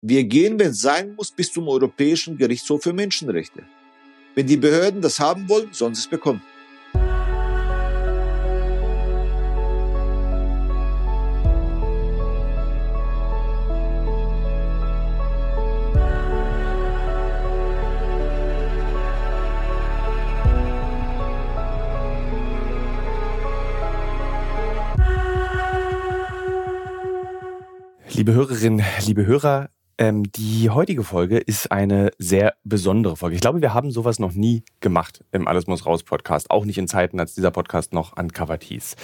Wir gehen, wenn es sein muss, bis zum Europäischen Gerichtshof für Menschenrechte. Wenn die Behörden das haben wollen, sollen sie es bekommen. Liebe Hörerinnen, liebe Hörer, ähm, die heutige Folge ist eine sehr besondere Folge. Ich glaube, wir haben sowas noch nie gemacht im Alles muss raus Podcast. Auch nicht in Zeiten, als dieser Podcast noch uncovered hieß.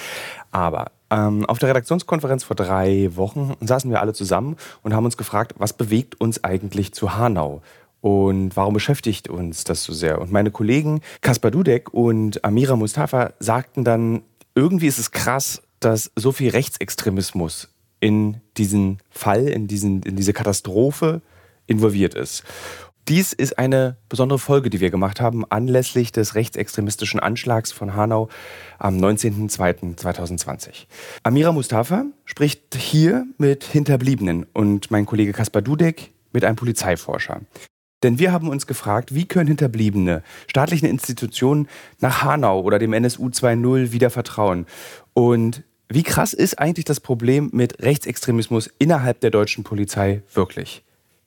Aber ähm, auf der Redaktionskonferenz vor drei Wochen saßen wir alle zusammen und haben uns gefragt, was bewegt uns eigentlich zu Hanau? Und warum beschäftigt uns das so sehr? Und meine Kollegen Kaspar Dudek und Amira Mustafa sagten dann, irgendwie ist es krass, dass so viel Rechtsextremismus in diesen Fall, in, diesen, in diese Katastrophe involviert ist. Dies ist eine besondere Folge, die wir gemacht haben, anlässlich des rechtsextremistischen Anschlags von Hanau am 19.02.2020. Amira Mustafa spricht hier mit Hinterbliebenen und mein Kollege Kaspar Dudek mit einem Polizeiforscher. Denn wir haben uns gefragt, wie können Hinterbliebene staatlichen Institutionen nach Hanau oder dem NSU 2.0 wieder vertrauen? Und wie krass ist eigentlich das Problem mit Rechtsextremismus innerhalb der deutschen Polizei wirklich?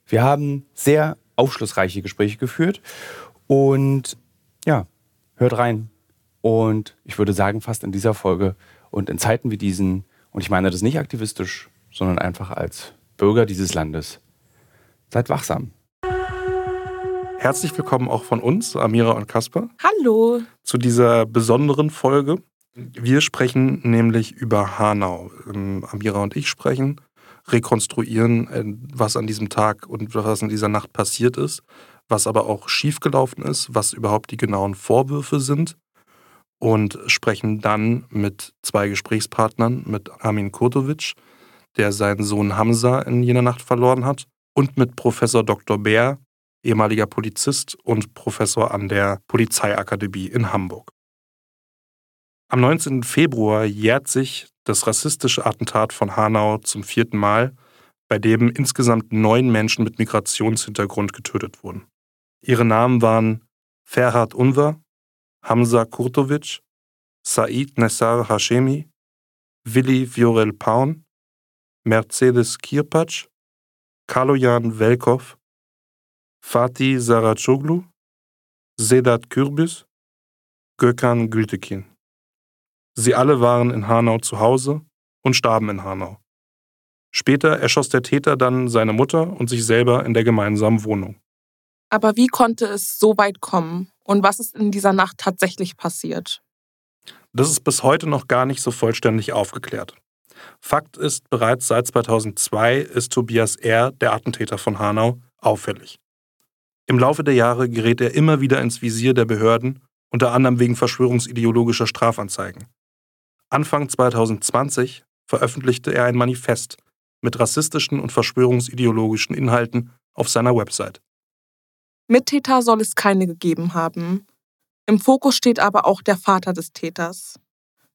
Wir haben sehr aufschlussreiche Gespräche geführt und ja, hört rein. Und ich würde sagen, fast in dieser Folge und in Zeiten wie diesen, und ich meine das nicht aktivistisch, sondern einfach als Bürger dieses Landes, seid wachsam. Herzlich willkommen auch von uns, Amira und Kasper. Hallo. Zu dieser besonderen Folge. Wir sprechen nämlich über Hanau. Ähm, Amira und ich sprechen, rekonstruieren, äh, was an diesem Tag und was in dieser Nacht passiert ist, was aber auch schiefgelaufen ist, was überhaupt die genauen Vorwürfe sind und sprechen dann mit zwei Gesprächspartnern, mit Armin Kurtovic, der seinen Sohn Hamza in jener Nacht verloren hat, und mit Professor Dr. Bär, ehemaliger Polizist und Professor an der Polizeiakademie in Hamburg. Am 19. Februar jährt sich das rassistische Attentat von Hanau zum vierten Mal, bei dem insgesamt neun Menschen mit Migrationshintergrund getötet wurden. Ihre Namen waren Ferhat Unver, Hamza Kurtovic, Said Nessar Hashemi, Willi Viorel Paun, Mercedes Kirpatsch, Kaloyan Velkov, Fatih Saracoglu, Sedat Kürbis, Gökhan Gültekin. Sie alle waren in Hanau zu Hause und starben in Hanau. Später erschoss der Täter dann seine Mutter und sich selber in der gemeinsamen Wohnung. Aber wie konnte es so weit kommen? Und was ist in dieser Nacht tatsächlich passiert? Das ist bis heute noch gar nicht so vollständig aufgeklärt. Fakt ist, bereits seit 2002 ist Tobias R., der Attentäter von Hanau, auffällig. Im Laufe der Jahre gerät er immer wieder ins Visier der Behörden, unter anderem wegen verschwörungsideologischer Strafanzeigen. Anfang 2020 veröffentlichte er ein Manifest mit rassistischen und verschwörungsideologischen Inhalten auf seiner Website. Mittäter soll es keine gegeben haben. Im Fokus steht aber auch der Vater des Täters.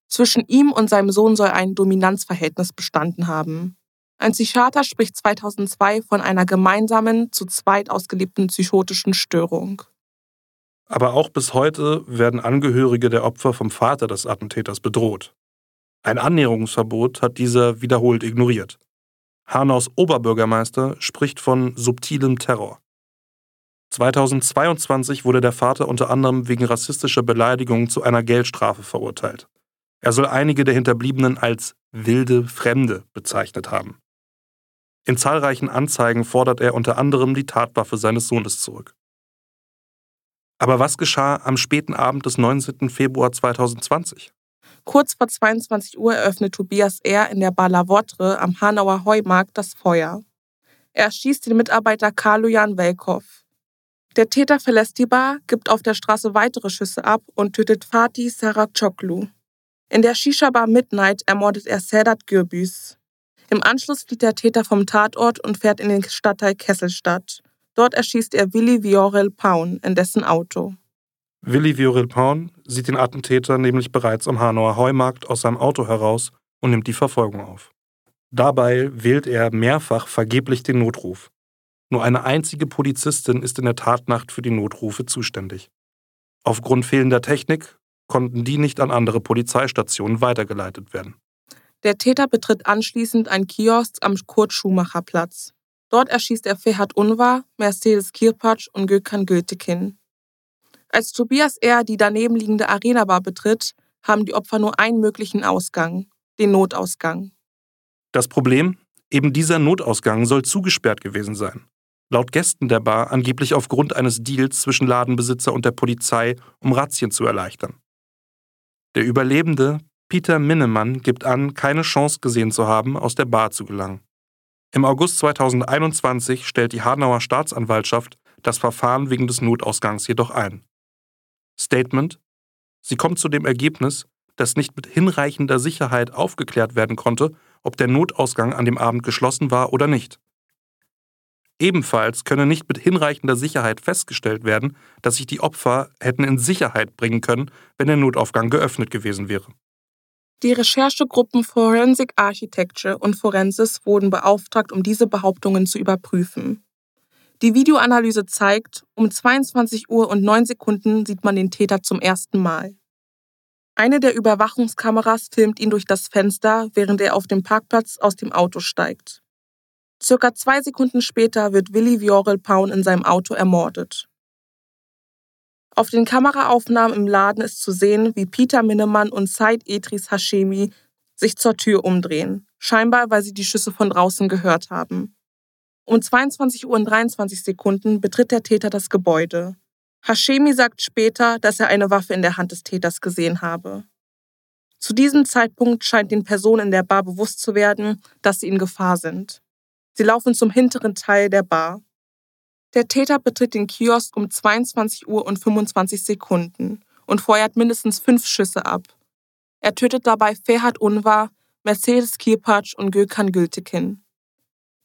Zwischen ihm und seinem Sohn soll ein Dominanzverhältnis bestanden haben. Ein Psychiater spricht 2002 von einer gemeinsamen, zu zweit ausgelebten psychotischen Störung. Aber auch bis heute werden Angehörige der Opfer vom Vater des Attentäters bedroht. Ein Annäherungsverbot hat dieser wiederholt ignoriert. Hanaus Oberbürgermeister spricht von subtilem Terror. 2022 wurde der Vater unter anderem wegen rassistischer Beleidigung zu einer Geldstrafe verurteilt. Er soll einige der Hinterbliebenen als wilde Fremde bezeichnet haben. In zahlreichen Anzeigen fordert er unter anderem die Tatwaffe seines Sohnes zurück. Aber was geschah am späten Abend des 19. Februar 2020? Kurz vor 22 Uhr eröffnet Tobias R. in der Bar La Votre am Hanauer Heumarkt das Feuer. Er schießt den Mitarbeiter Karlojan Welkow. Der Täter verlässt die Bar, gibt auf der Straße weitere Schüsse ab und tötet Fatih Saracoglu. In der Shisha-Bar Midnight ermordet er Sedat Gürbüz. Im Anschluss flieht der Täter vom Tatort und fährt in den Stadtteil Kesselstadt. Dort erschießt er Willi Viorel Paun in dessen Auto. Willi Viorel Paun sieht den Attentäter nämlich bereits am Hanauer Heumarkt aus seinem Auto heraus und nimmt die Verfolgung auf. Dabei wählt er mehrfach vergeblich den Notruf. Nur eine einzige Polizistin ist in der Tatnacht für die Notrufe zuständig. Aufgrund fehlender Technik konnten die nicht an andere Polizeistationen weitergeleitet werden. Der Täter betritt anschließend ein Kiosk am Kurt-Schumacher-Platz. Dort erschießt er Ferhat Unvar, Mercedes Kirpatsch und Gökhan Gültekin. Als Tobias R. die daneben liegende Arena-Bar betritt, haben die Opfer nur einen möglichen Ausgang, den Notausgang. Das Problem? Eben dieser Notausgang soll zugesperrt gewesen sein. Laut Gästen der Bar angeblich aufgrund eines Deals zwischen Ladenbesitzer und der Polizei, um Razzien zu erleichtern. Der Überlebende, Peter Minnemann, gibt an, keine Chance gesehen zu haben, aus der Bar zu gelangen. Im August 2021 stellt die Hanauer Staatsanwaltschaft das Verfahren wegen des Notausgangs jedoch ein. Statement Sie kommt zu dem Ergebnis, dass nicht mit hinreichender Sicherheit aufgeklärt werden konnte, ob der Notausgang an dem Abend geschlossen war oder nicht. Ebenfalls könne nicht mit hinreichender Sicherheit festgestellt werden, dass sich die Opfer hätten in Sicherheit bringen können, wenn der Notaufgang geöffnet gewesen wäre. Die Recherchegruppen Forensic Architecture und Forensis wurden beauftragt, um diese Behauptungen zu überprüfen. Die Videoanalyse zeigt, um 22 Uhr und 9 Sekunden sieht man den Täter zum ersten Mal. Eine der Überwachungskameras filmt ihn durch das Fenster, während er auf dem Parkplatz aus dem Auto steigt. Circa zwei Sekunden später wird Willi Viorel Paun in seinem Auto ermordet. Auf den Kameraaufnahmen im Laden ist zu sehen, wie Peter Minnemann und Said Edris Hashemi sich zur Tür umdrehen, scheinbar weil sie die Schüsse von draußen gehört haben. Um 22 Uhr und 23 Sekunden betritt der Täter das Gebäude. Hashemi sagt später, dass er eine Waffe in der Hand des Täters gesehen habe. Zu diesem Zeitpunkt scheint den Personen in der Bar bewusst zu werden, dass sie in Gefahr sind. Sie laufen zum hinteren Teil der Bar. Der Täter betritt den Kiosk um 22 Uhr und 25 Sekunden und feuert mindestens fünf Schüsse ab. Er tötet dabei Ferhat Unvar, Mercedes Kirpatsch und Gökhan Gültekin.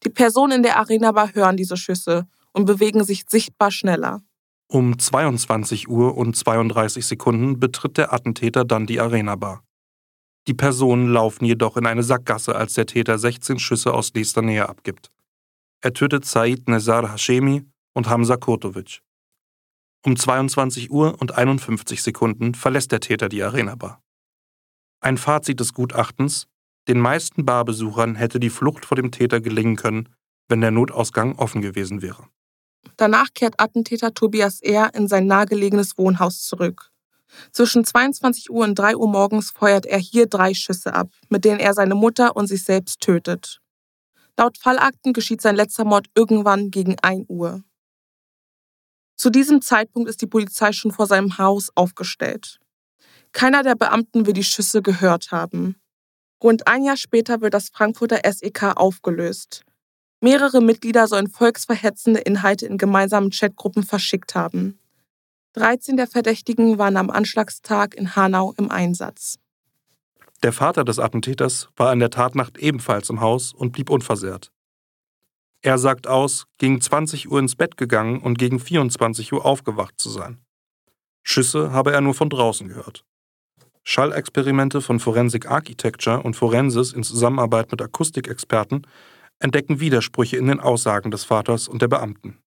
Die Personen in der Arena-Bar hören diese Schüsse und bewegen sich sichtbar schneller. Um 22 Uhr und 32 Sekunden betritt der Attentäter dann die Arena-Bar. Die Personen laufen jedoch in eine Sackgasse, als der Täter 16 Schüsse aus nächster Nähe abgibt. Er tötet Said Nezar Hashemi und Hamza Kurtovic. Um 22 Uhr und 51 Sekunden verlässt der Täter die Arena-Bar. Ein Fazit des Gutachtens: Den meisten Barbesuchern hätte die Flucht vor dem Täter gelingen können, wenn der Notausgang offen gewesen wäre. Danach kehrt Attentäter Tobias R. in sein nahegelegenes Wohnhaus zurück. Zwischen 22 Uhr und 3 Uhr morgens feuert er hier drei Schüsse ab, mit denen er seine Mutter und sich selbst tötet. Laut Fallakten geschieht sein letzter Mord irgendwann gegen 1 Uhr. Zu diesem Zeitpunkt ist die Polizei schon vor seinem Haus aufgestellt. Keiner der Beamten will die Schüsse gehört haben. Rund ein Jahr später wird das Frankfurter SEK aufgelöst. Mehrere Mitglieder sollen volksverhetzende Inhalte in gemeinsamen Chatgruppen verschickt haben. 13 der Verdächtigen waren am Anschlagstag in Hanau im Einsatz. Der Vater des Attentäters war in der Tatnacht ebenfalls im Haus und blieb unversehrt. Er sagt aus, gegen 20 Uhr ins Bett gegangen und gegen 24 Uhr aufgewacht zu sein. Schüsse habe er nur von draußen gehört. Schallexperimente von Forensic Architecture und Forensis in Zusammenarbeit mit Akustikexperten entdecken Widersprüche in den Aussagen des Vaters und der Beamten.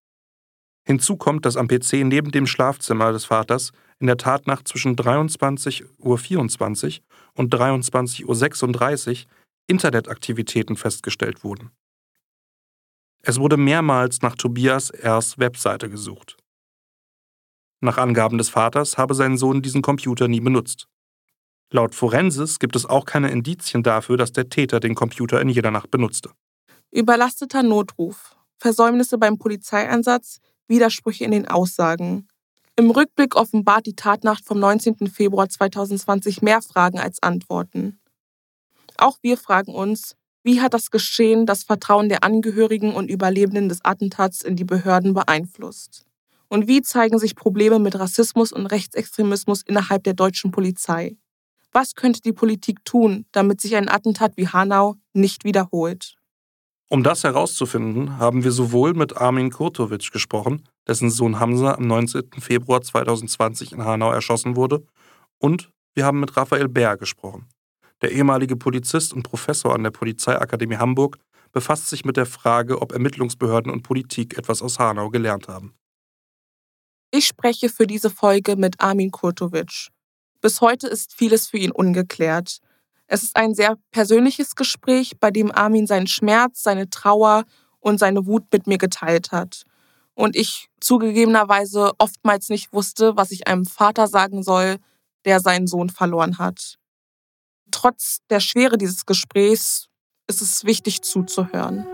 Hinzu kommt, dass am PC neben dem Schlafzimmer des Vaters in der Tatnacht zwischen 23.24 Uhr und 23.36 Uhr Internetaktivitäten festgestellt wurden. Es wurde mehrmals nach Tobias R.'s Webseite gesucht. Nach Angaben des Vaters habe sein Sohn diesen Computer nie benutzt. Laut Forensis gibt es auch keine Indizien dafür, dass der Täter den Computer in jeder Nacht benutzte. Überlasteter Notruf, Versäumnisse beim Polizeieinsatz, Widersprüche in den Aussagen. Im Rückblick offenbart die Tatnacht vom 19. Februar 2020 mehr Fragen als Antworten. Auch wir fragen uns, wie hat das Geschehen das Vertrauen der Angehörigen und Überlebenden des Attentats in die Behörden beeinflusst? Und wie zeigen sich Probleme mit Rassismus und Rechtsextremismus innerhalb der deutschen Polizei? Was könnte die Politik tun, damit sich ein Attentat wie Hanau nicht wiederholt? Um das herauszufinden, haben wir sowohl mit Armin Kurtovic gesprochen, dessen Sohn Hamza am 19. Februar 2020 in Hanau erschossen wurde, und wir haben mit Raphael Bär gesprochen. Der ehemalige Polizist und Professor an der Polizeiakademie Hamburg befasst sich mit der Frage, ob Ermittlungsbehörden und Politik etwas aus Hanau gelernt haben. Ich spreche für diese Folge mit Armin Kurtovic. Bis heute ist vieles für ihn ungeklärt. Es ist ein sehr persönliches Gespräch, bei dem Armin seinen Schmerz, seine Trauer und seine Wut mit mir geteilt hat. Und ich zugegebenerweise oftmals nicht wusste, was ich einem Vater sagen soll, der seinen Sohn verloren hat. Trotz der Schwere dieses Gesprächs ist es wichtig zuzuhören.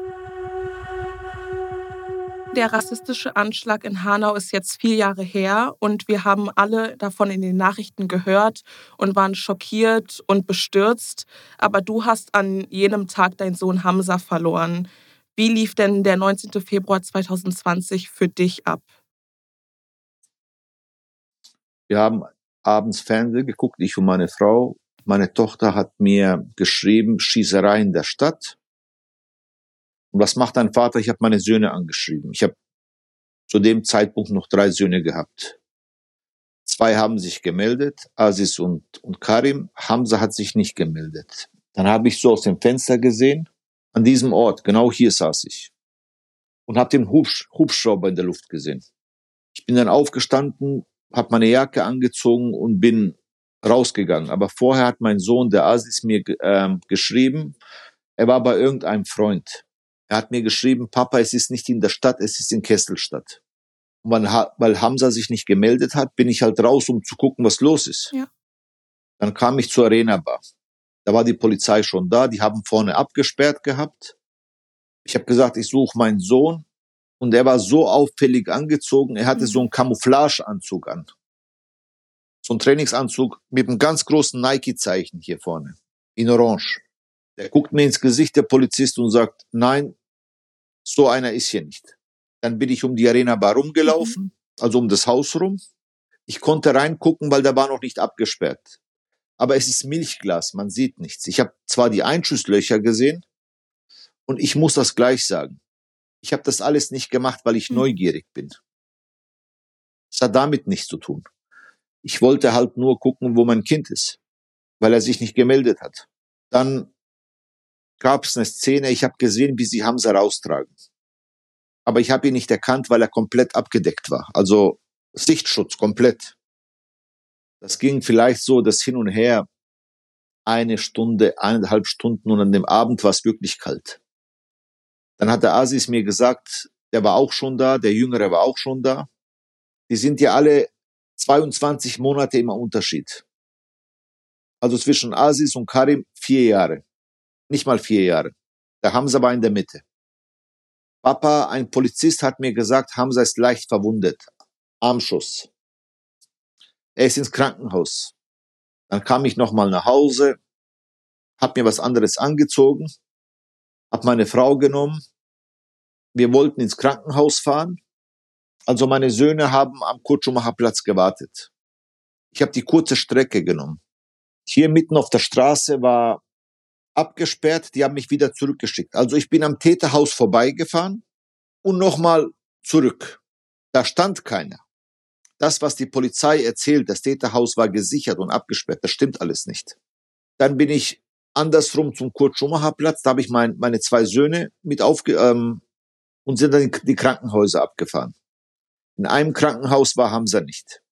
Der rassistische Anschlag in Hanau ist jetzt vier Jahre her und wir haben alle davon in den Nachrichten gehört und waren schockiert und bestürzt. Aber du hast an jenem Tag deinen Sohn Hamza verloren. Wie lief denn der 19. Februar 2020 für dich ab? Wir haben abends Fernsehen geguckt, ich und meine Frau. Meine Tochter hat mir geschrieben, Schießerei in der Stadt. Und was macht dein Vater? Ich habe meine Söhne angeschrieben. Ich habe zu dem Zeitpunkt noch drei Söhne gehabt. Zwei haben sich gemeldet, Aziz und, und Karim. Hamza hat sich nicht gemeldet. Dann habe ich so aus dem Fenster gesehen, an diesem Ort, genau hier saß ich. Und habe den Hubsch Hubschrauber in der Luft gesehen. Ich bin dann aufgestanden, habe meine Jacke angezogen und bin rausgegangen. Aber vorher hat mein Sohn, der Aziz, mir äh, geschrieben, er war bei irgendeinem Freund. Er hat mir geschrieben, Papa, es ist nicht in der Stadt, es ist in Kesselstadt. Und weil, Hamza sich nicht gemeldet hat, bin ich halt raus, um zu gucken, was los ist. Ja. Dann kam ich zur Arena Bar. Da war die Polizei schon da, die haben vorne abgesperrt gehabt. Ich habe gesagt, ich suche meinen Sohn. Und er war so auffällig angezogen, er hatte mhm. so einen Camouflageanzug an. So einen Trainingsanzug mit einem ganz großen Nike-Zeichen hier vorne, in Orange. Der guckt mir ins Gesicht, der Polizist, und sagt, nein, so einer ist hier nicht. Dann bin ich um die Arena Bar rumgelaufen, mhm. also um das Haus rum. Ich konnte reingucken, weil der war noch nicht abgesperrt. Aber es ist Milchglas, man sieht nichts. Ich habe zwar die Einschusslöcher gesehen und ich muss das gleich sagen. Ich habe das alles nicht gemacht, weil ich mhm. neugierig bin. Es hat damit nichts zu tun. Ich wollte halt nur gucken, wo mein Kind ist, weil er sich nicht gemeldet hat. Dann gab es eine Szene, ich habe gesehen, wie sie Hamza raustragen. Aber ich habe ihn nicht erkannt, weil er komplett abgedeckt war. Also Sichtschutz komplett. Das ging vielleicht so, das hin und her eine Stunde, eineinhalb Stunden und an dem Abend war es wirklich kalt. Dann hat der Asis mir gesagt, der war auch schon da, der Jüngere war auch schon da. Die sind ja alle 22 Monate immer Unterschied. Also zwischen Asis und Karim vier Jahre. Nicht mal vier Jahre. Der Hamza war in der Mitte. Papa, ein Polizist hat mir gesagt, Hamza ist leicht verwundet. Armschuss. Er ist ins Krankenhaus. Dann kam ich nochmal nach Hause, hab mir was anderes angezogen, hab meine Frau genommen. Wir wollten ins Krankenhaus fahren. Also meine Söhne haben am Kutschumacher Platz gewartet. Ich habe die kurze Strecke genommen. Hier mitten auf der Straße war abgesperrt, die haben mich wieder zurückgeschickt. Also ich bin am Täterhaus vorbeigefahren und nochmal zurück. Da stand keiner. Das, was die Polizei erzählt, das Täterhaus war gesichert und abgesperrt, das stimmt alles nicht. Dann bin ich andersrum zum Kurt-Schumacher-Platz, da habe ich mein, meine zwei Söhne mit aufge... Ähm, und sind dann in die Krankenhäuser abgefahren. In einem Krankenhaus war Hamza nicht.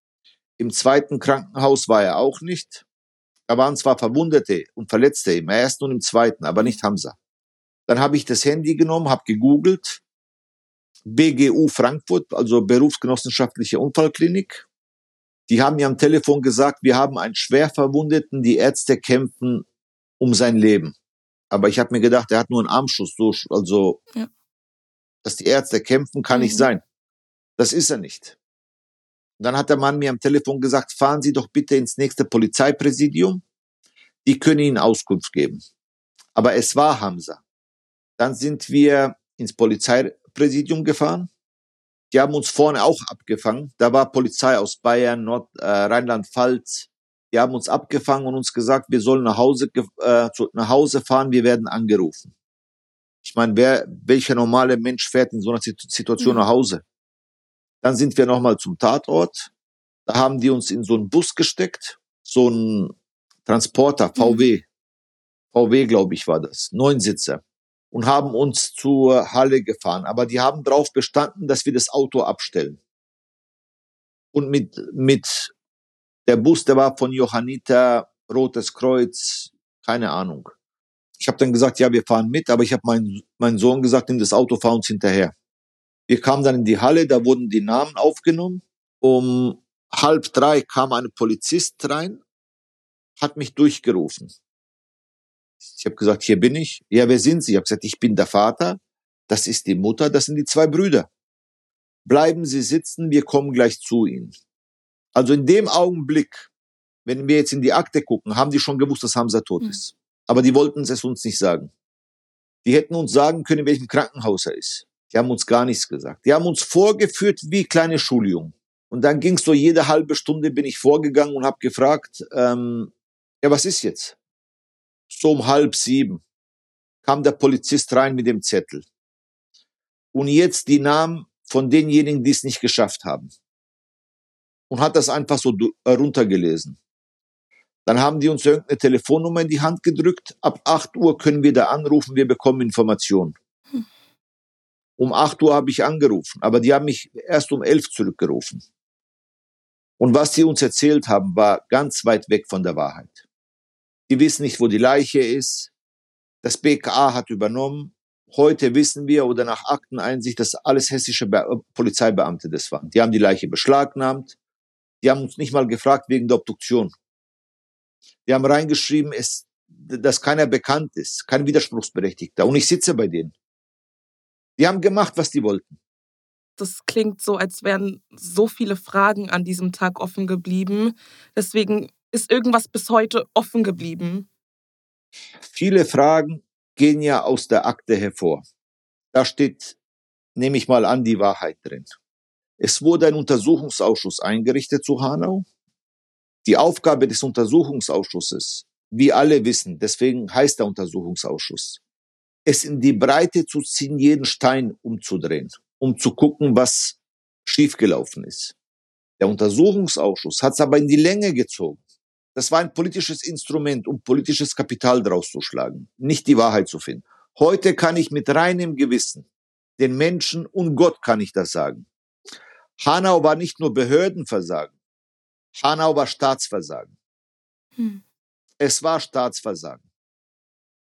Im zweiten Krankenhaus war er auch nicht. Da waren zwar Verwundete und Verletzte im ersten und im zweiten, aber nicht Hamza. Dann habe ich das Handy genommen, habe gegoogelt, BGU Frankfurt, also Berufsgenossenschaftliche Unfallklinik. Die haben mir am Telefon gesagt, wir haben einen Schwerverwundeten, die Ärzte kämpfen um sein Leben. Aber ich habe mir gedacht, er hat nur einen Armschuss, so, also ja. dass die Ärzte kämpfen, kann mhm. nicht sein. Das ist er nicht. Und dann hat der Mann mir am Telefon gesagt, fahren Sie doch bitte ins nächste Polizeipräsidium. Die können Ihnen Auskunft geben. Aber es war Hamza. Dann sind wir ins Polizeipräsidium gefahren. Die haben uns vorne auch abgefangen. Da war Polizei aus Bayern, Nord, äh, Rheinland-Pfalz. Die haben uns abgefangen und uns gesagt, wir sollen nach Hause, äh, zu, nach Hause fahren, wir werden angerufen. Ich meine, wer, welcher normale Mensch fährt in so einer Situation mhm. nach Hause? Dann sind wir nochmal zum Tatort. Da haben die uns in so einen Bus gesteckt, so ein Transporter, VW. Mhm. VW, glaube ich, war das. Neunsitzer. und haben uns zur Halle gefahren. Aber die haben darauf bestanden, dass wir das Auto abstellen. Und mit, mit der Bus, der war von Johanniter, Rotes Kreuz, keine Ahnung. Ich habe dann gesagt, ja, wir fahren mit, aber ich habe meinen mein Sohn gesagt, nimm das Auto, fahr uns hinterher. Wir kamen dann in die Halle, da wurden die Namen aufgenommen. Um halb drei kam ein Polizist rein, hat mich durchgerufen. Ich habe gesagt, hier bin ich. Ja, wer sind Sie? Ich habe gesagt, ich bin der Vater, das ist die Mutter, das sind die zwei Brüder. Bleiben Sie sitzen, wir kommen gleich zu Ihnen. Also in dem Augenblick, wenn wir jetzt in die Akte gucken, haben die schon gewusst, dass Hamza tot hm. ist. Aber die wollten es uns nicht sagen. Die hätten uns sagen können, in welchem Krankenhaus er ist. Die haben uns gar nichts gesagt. Die haben uns vorgeführt wie kleine Schuljungen. Und dann ging es so jede halbe Stunde bin ich vorgegangen und habe gefragt, ähm, ja, was ist jetzt? So um halb sieben kam der Polizist rein mit dem Zettel. Und jetzt die Namen von denjenigen, die es nicht geschafft haben. Und hat das einfach so runtergelesen. Dann haben die uns irgendeine Telefonnummer in die Hand gedrückt. Ab 8 Uhr können wir da anrufen, wir bekommen Informationen. Um 8 Uhr habe ich angerufen, aber die haben mich erst um 11 zurückgerufen. Und was sie uns erzählt haben, war ganz weit weg von der Wahrheit. Die wissen nicht, wo die Leiche ist. Das BKA hat übernommen. Heute wissen wir oder nach Akteneinsicht, dass alles hessische Be Polizeibeamte das waren. Die haben die Leiche beschlagnahmt. Die haben uns nicht mal gefragt wegen der Obduktion. Die haben reingeschrieben, es, dass keiner bekannt ist, kein Widerspruchsberechtigter. Und ich sitze bei denen. Die haben gemacht, was die wollten. Das klingt so, als wären so viele Fragen an diesem Tag offen geblieben. Deswegen ist irgendwas bis heute offen geblieben. Viele Fragen gehen ja aus der Akte hervor. Da steht, nehme ich mal an, die Wahrheit drin. Es wurde ein Untersuchungsausschuss eingerichtet zu Hanau. Die Aufgabe des Untersuchungsausschusses, wie alle wissen, deswegen heißt der Untersuchungsausschuss, es in die Breite zu ziehen, jeden Stein umzudrehen, um zu gucken, was schiefgelaufen ist. Der Untersuchungsausschuss hat es aber in die Länge gezogen. Das war ein politisches Instrument, um politisches Kapital draus zu schlagen, nicht die Wahrheit zu finden. Heute kann ich mit reinem Gewissen den Menschen und Gott kann ich das sagen. Hanau war nicht nur Behördenversagen, Hanau war Staatsversagen. Hm. Es war Staatsversagen.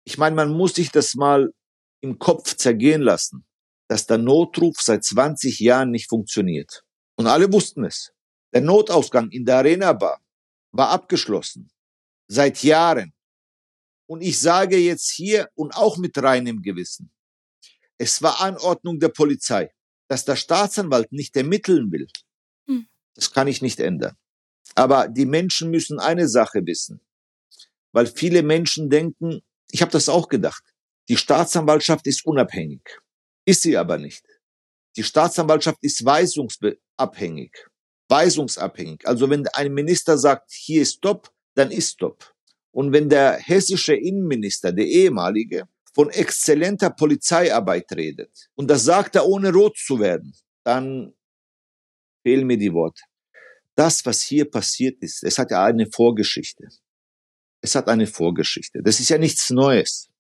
Ich meine, man muss sich das mal im Kopf zergehen lassen, dass der Notruf seit 20 Jahren nicht funktioniert. Und alle wussten es. Der Notausgang in der Arena Bar war abgeschlossen. Seit Jahren. Und ich sage jetzt hier und auch mit reinem Gewissen, es war Anordnung der Polizei, dass der Staatsanwalt nicht ermitteln will. Hm. Das kann ich nicht ändern. Aber die Menschen müssen eine Sache wissen, weil viele Menschen denken, ich habe das auch gedacht, die Staatsanwaltschaft ist unabhängig. Ist sie aber nicht. Die Staatsanwaltschaft ist weisungsabhängig. Weisungsabhängig. Also wenn ein Minister sagt, hier ist Stopp, dann ist Stopp. Und wenn der hessische Innenminister, der ehemalige, von exzellenter Polizeiarbeit redet, und das sagt er ohne rot zu werden, dann fehlen mir die Worte das, was hier passiert ist, es hat ja eine Vorgeschichte. Es hat eine Vorgeschichte. Das ist ja nichts Neues.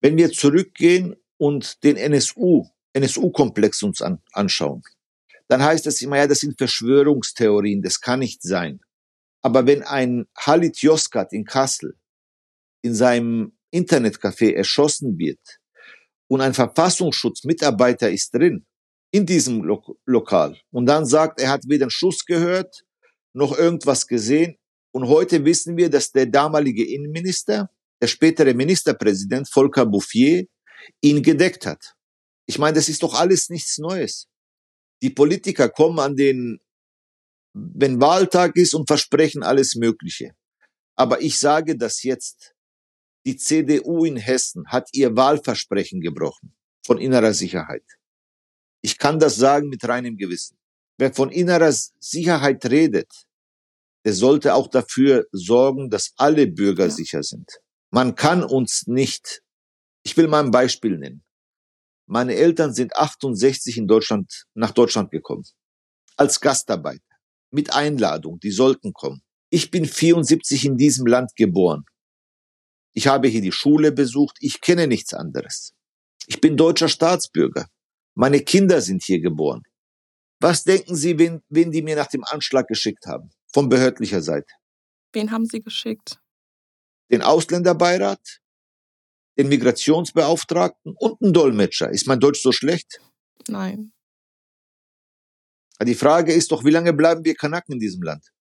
Wenn wir zurückgehen und den NSU, NSU-Komplex uns an, anschauen, dann heißt das immer, ja, das sind Verschwörungstheorien, das kann nicht sein. Aber wenn ein Halit Yozgat in Kassel in seinem Internetcafé erschossen wird und ein Verfassungsschutzmitarbeiter ist drin in diesem Lo Lokal und dann sagt, er hat weder einen Schuss gehört, noch irgendwas gesehen. Und heute wissen wir, dass der damalige Innenminister, der spätere Ministerpräsident Volker Bouffier, ihn gedeckt hat. Ich meine, das ist doch alles nichts Neues. Die Politiker kommen an den, wenn Wahltag ist und versprechen alles Mögliche. Aber ich sage das jetzt. Die CDU in Hessen hat ihr Wahlversprechen gebrochen von innerer Sicherheit. Ich kann das sagen mit reinem Gewissen. Wer von innerer Sicherheit redet, der sollte auch dafür sorgen, dass alle Bürger ja. sicher sind. Man kann uns nicht, ich will mal ein Beispiel nennen. Meine Eltern sind 68 in Deutschland, nach Deutschland gekommen. Als Gastarbeiter. Mit Einladung. Die sollten kommen. Ich bin 74 in diesem Land geboren. Ich habe hier die Schule besucht. Ich kenne nichts anderes. Ich bin deutscher Staatsbürger. Meine Kinder sind hier geboren. Was denken Sie, wen, wen die mir nach dem Anschlag geschickt haben? Von behördlicher Seite. Wen haben Sie geschickt? Den Ausländerbeirat, den Migrationsbeauftragten und einen Dolmetscher. Ist mein Deutsch so schlecht? Nein. Die Frage ist doch, wie lange bleiben wir Kanaken in diesem Land?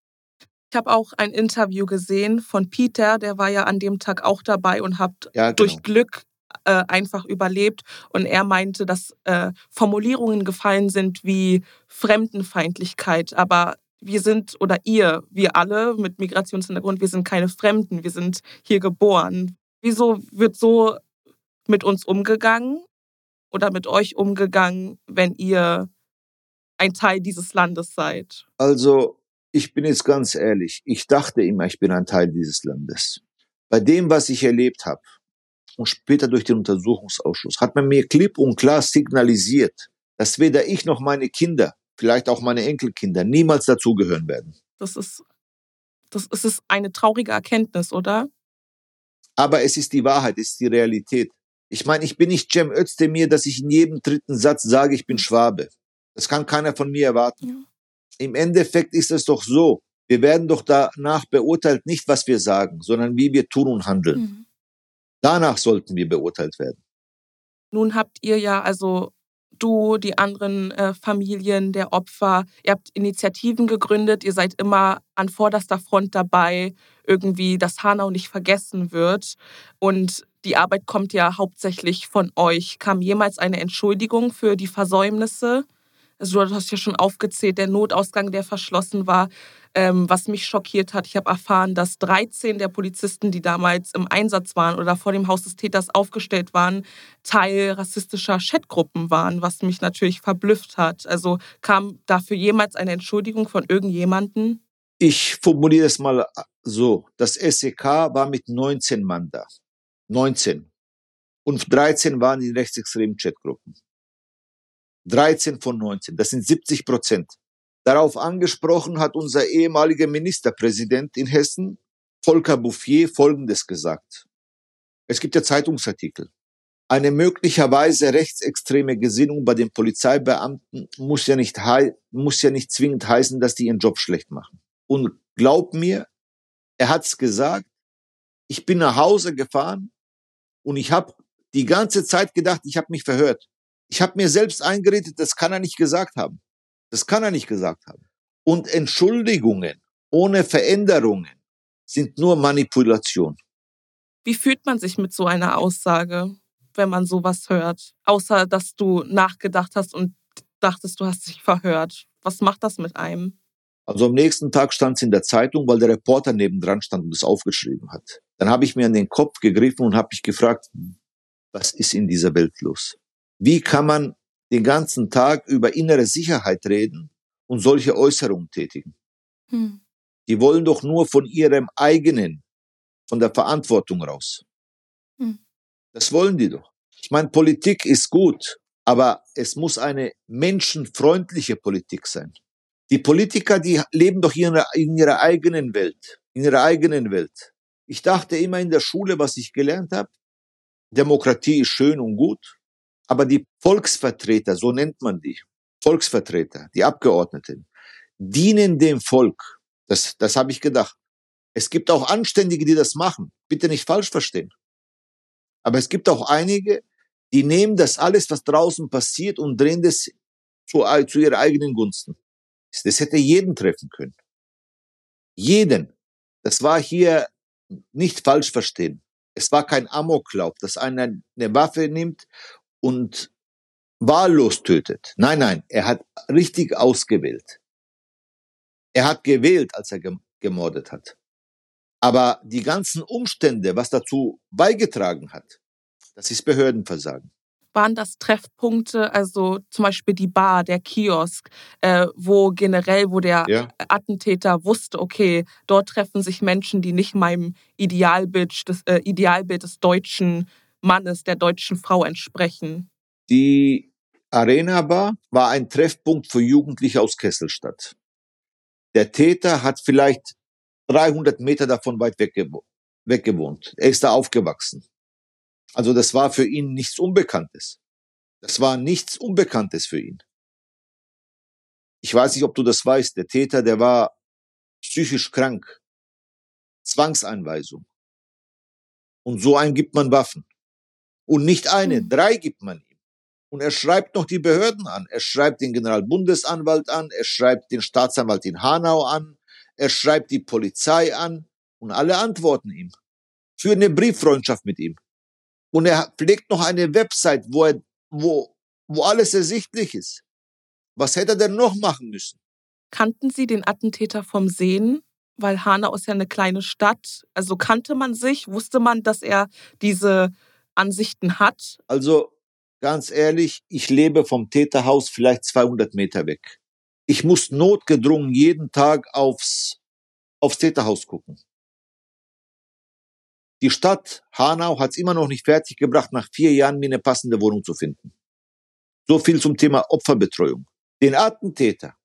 Ich habe auch ein Interview gesehen von Peter, der war ja an dem Tag auch dabei und hat Ja, genau. durch Glück äh, einfach überlebt. Und er meinte, dass äh, Formulierungen gefallen sind wie Fremdenfeindlichkeit. Aber wir sind, oder ihr, wir alle mit Migrationshintergrund, wir sind keine Fremden, wir sind hier geboren. Wieso wird so mit uns umgegangen oder mit euch umgegangen, wenn ihr ein Teil dieses Landes seid? Also, ich bin jetzt ganz ehrlich. Ich dachte immer, ich bin ein Teil dieses Landes. Bei dem, was ich erlebt habe und später durch den Untersuchungsausschuss, hat man mir klipp und klar signalisiert, dass weder ich noch meine Kinder, vielleicht auch meine Enkelkinder, niemals dazugehören werden. Das ist, das, ist eine traurige Erkenntnis, oder? Aber es ist die Wahrheit, es ist die Realität. Ich meine, ich bin nicht Cem Özdemir, dass ich in jedem dritten Satz sage, ich bin Schwabe. Das kann keiner von mir erwarten. Ja. Im Endeffekt ist es doch so, wir werden doch danach beurteilt, nicht was wir sagen, sondern wie wir tun und handeln. Mhm. Danach sollten wir beurteilt werden. Nun habt ihr ja, also du, die anderen äh, Familien der Opfer, ihr habt Initiativen gegründet, ihr seid immer an vorderster Front dabei, irgendwie, dass Hanau nicht vergessen wird. Und die Arbeit kommt ja hauptsächlich von euch. Kam jemals eine Entschuldigung für die Versäumnisse? Also du hast ja schon aufgezählt, der Notausgang, der verschlossen war. Ähm, was mich schockiert hat, ich habe erfahren, dass 13 der Polizisten, die damals im Einsatz waren oder vor dem Haus des Täters aufgestellt waren, Teil rassistischer Chatgruppen waren, was mich natürlich verblüfft hat. Also kam dafür jemals eine Entschuldigung von irgendjemandem? Ich formuliere es mal so. Das SEK war mit 19 Mann da. 19. Und 13 waren in rechtsextremen Chatgruppen. 13 von 19. Das sind 70 Prozent. Darauf angesprochen hat unser ehemaliger Ministerpräsident in Hessen, Volker Bouffier, Folgendes gesagt. Es gibt ja Zeitungsartikel. Eine möglicherweise rechtsextreme Gesinnung bei den Polizeibeamten muss ja nicht, muss ja nicht zwingend heißen, dass die ihren Job schlecht machen. Und glaub mir, er hat's gesagt. Ich bin nach Hause gefahren und ich habe die ganze Zeit gedacht, ich habe mich verhört. Ich habe mir selbst eingeredet, das kann er nicht gesagt haben. Das kann er nicht gesagt haben. Und Entschuldigungen ohne Veränderungen sind nur Manipulation. Wie fühlt man sich mit so einer Aussage, wenn man sowas hört? Außer, dass du nachgedacht hast und dachtest, du hast dich verhört. Was macht das mit einem? Also am nächsten Tag stand es in der Zeitung, weil der Reporter nebendran stand und es aufgeschrieben hat. Dann habe ich mir an den Kopf gegriffen und habe mich gefragt, was ist in dieser Welt los? Wie kann man den ganzen Tag über innere Sicherheit reden und solche Äußerungen tätigen? Hm. Die wollen doch nur von ihrem eigenen, von der Verantwortung raus. Hm. Das wollen die doch. Ich meine, Politik ist gut, aber es muss eine menschenfreundliche Politik sein. Die Politiker, die leben doch in ihrer, in ihrer eigenen Welt, in ihrer eigenen Welt. Ich dachte immer in der Schule, was ich gelernt habe, Demokratie ist schön und gut, aber die Volksvertreter, so nennt man die, Volksvertreter, die Abgeordneten, dienen dem Volk. Das, das habe ich gedacht. Es gibt auch Anständige, die das machen. Bitte nicht falsch verstehen. Aber es gibt auch einige, die nehmen das alles, was draußen passiert, und drehen das zu, zu ihrer eigenen Gunsten. Das hätte jeden treffen können. Jeden. Das war hier nicht falsch verstehen. Es war kein Amoklauf, dass einer eine Waffe nimmt und wahllos tötet. Nein, nein, er hat richtig ausgewählt. Er hat gewählt, als er gem- gemordet hat. Aber die ganzen Umstände, was dazu beigetragen hat, das ist Behördenversagen. Waren das Treffpunkte, also zum Beispiel die Bar, der Kiosk, äh, wo generell, wo der Ja. Attentäter wusste, okay, dort treffen sich Menschen, die nicht meinem Idealbild des, äh, Idealbild des deutschen Mannes, der deutschen Frau entsprechen? Die Arena Bar war ein Treffpunkt für Jugendliche aus Kesselstadt. Der Täter hat vielleicht 300 Meter davon weit weg, weg gewohnt. Er ist da aufgewachsen. Also das war für ihn nichts Unbekanntes. Das war nichts Unbekanntes für ihn. Ich weiß nicht, ob du das weißt. Der Täter, der war psychisch krank. Zwangseinweisung. Und so einen gibt man Waffen. Und nicht eine, Mhm. drei gibt man ihm. Und er schreibt noch die Behörden an. Er schreibt den Generalbundesanwalt an. Er schreibt den Staatsanwalt in Hanau an. Er schreibt die Polizei an. Und alle antworten ihm. Für eine Brieffreundschaft mit ihm. Und er pflegt noch eine Website, wo er, wo, wo alles ersichtlich ist. Was hätte er denn noch machen müssen? Kannten Sie den Attentäter vom Sehen? Weil Hanau ist ja eine kleine Stadt. Also kannte man sich? Wusste man, dass er diese Ansichten hat? Also ganz ehrlich, ich lebe vom Täterhaus vielleicht 200 Meter weg. Ich muss notgedrungen jeden Tag aufs, aufs Täterhaus gucken. Die Stadt Hanau hat es immer noch nicht fertiggebracht, nach vier Jahren mir eine passende Wohnung zu finden. So viel zum Thema Opferbetreuung. Den Attentäter.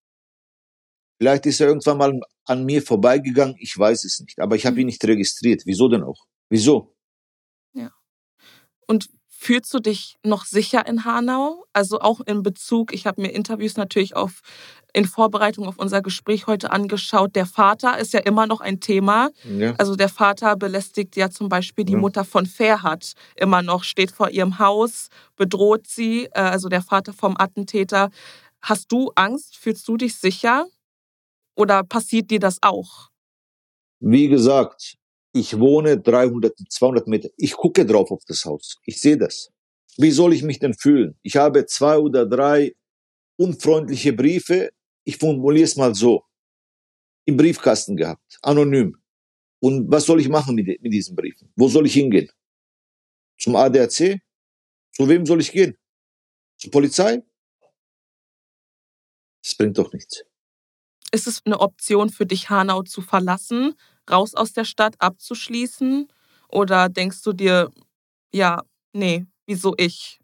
Vielleicht ist er irgendwann mal an mir vorbeigegangen, ich weiß es nicht. Aber ich habe ihn nicht registriert. Wieso denn auch? Wieso? Und fühlst du dich noch sicher in Hanau? Also auch in Bezug, ich habe mir Interviews natürlich auf, in Vorbereitung auf unser Gespräch heute angeschaut. Der Vater ist ja immer noch ein Thema. Ja. Also der Vater belästigt ja zum Beispiel die Ja. Mutter von Ferhat immer noch, steht vor ihrem Haus, bedroht sie, äh, also der Vater vom Attentäter. Hast du Angst? Fühlst du dich sicher? Oder passiert dir das auch? Wie gesagt, ich wohne 300, 200 Meter. Ich gucke drauf auf das Haus. Ich sehe das. Wie soll ich mich denn fühlen? Ich habe zwei oder drei unfreundliche Briefe. Ich formuliere es mal so. Im Briefkasten gehabt. Anonym. Und was soll ich machen mit, mit diesen Briefen? Wo soll ich hingehen? Zum ADAC? Zu wem soll ich gehen? Zur Polizei? Das bringt doch nichts. Ist es eine Option für dich, Hanau zu verlassen, raus aus der Stadt abzuschließen? Oder denkst du dir, ja, nee, wieso ich?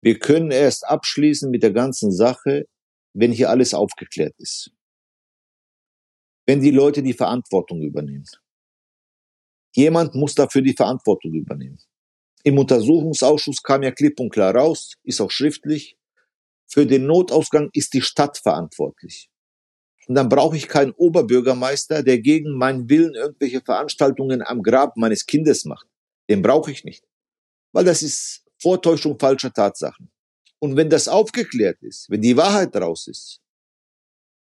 Wir können erst abschließen mit der ganzen Sache, wenn hier alles aufgeklärt ist. Wenn die Leute die Verantwortung übernehmen. Jemand muss dafür die Verantwortung übernehmen. Im Untersuchungsausschuss kam ja klipp und klar raus, ist auch schriftlich, für den Notausgang ist die Stadt verantwortlich. Und dann brauche ich keinen Oberbürgermeister, der gegen meinen Willen irgendwelche Veranstaltungen am Grab meines Kindes macht. Den brauche ich nicht. Weil das ist Vortäuschung falscher Tatsachen. Und wenn das aufgeklärt ist, wenn die Wahrheit raus ist,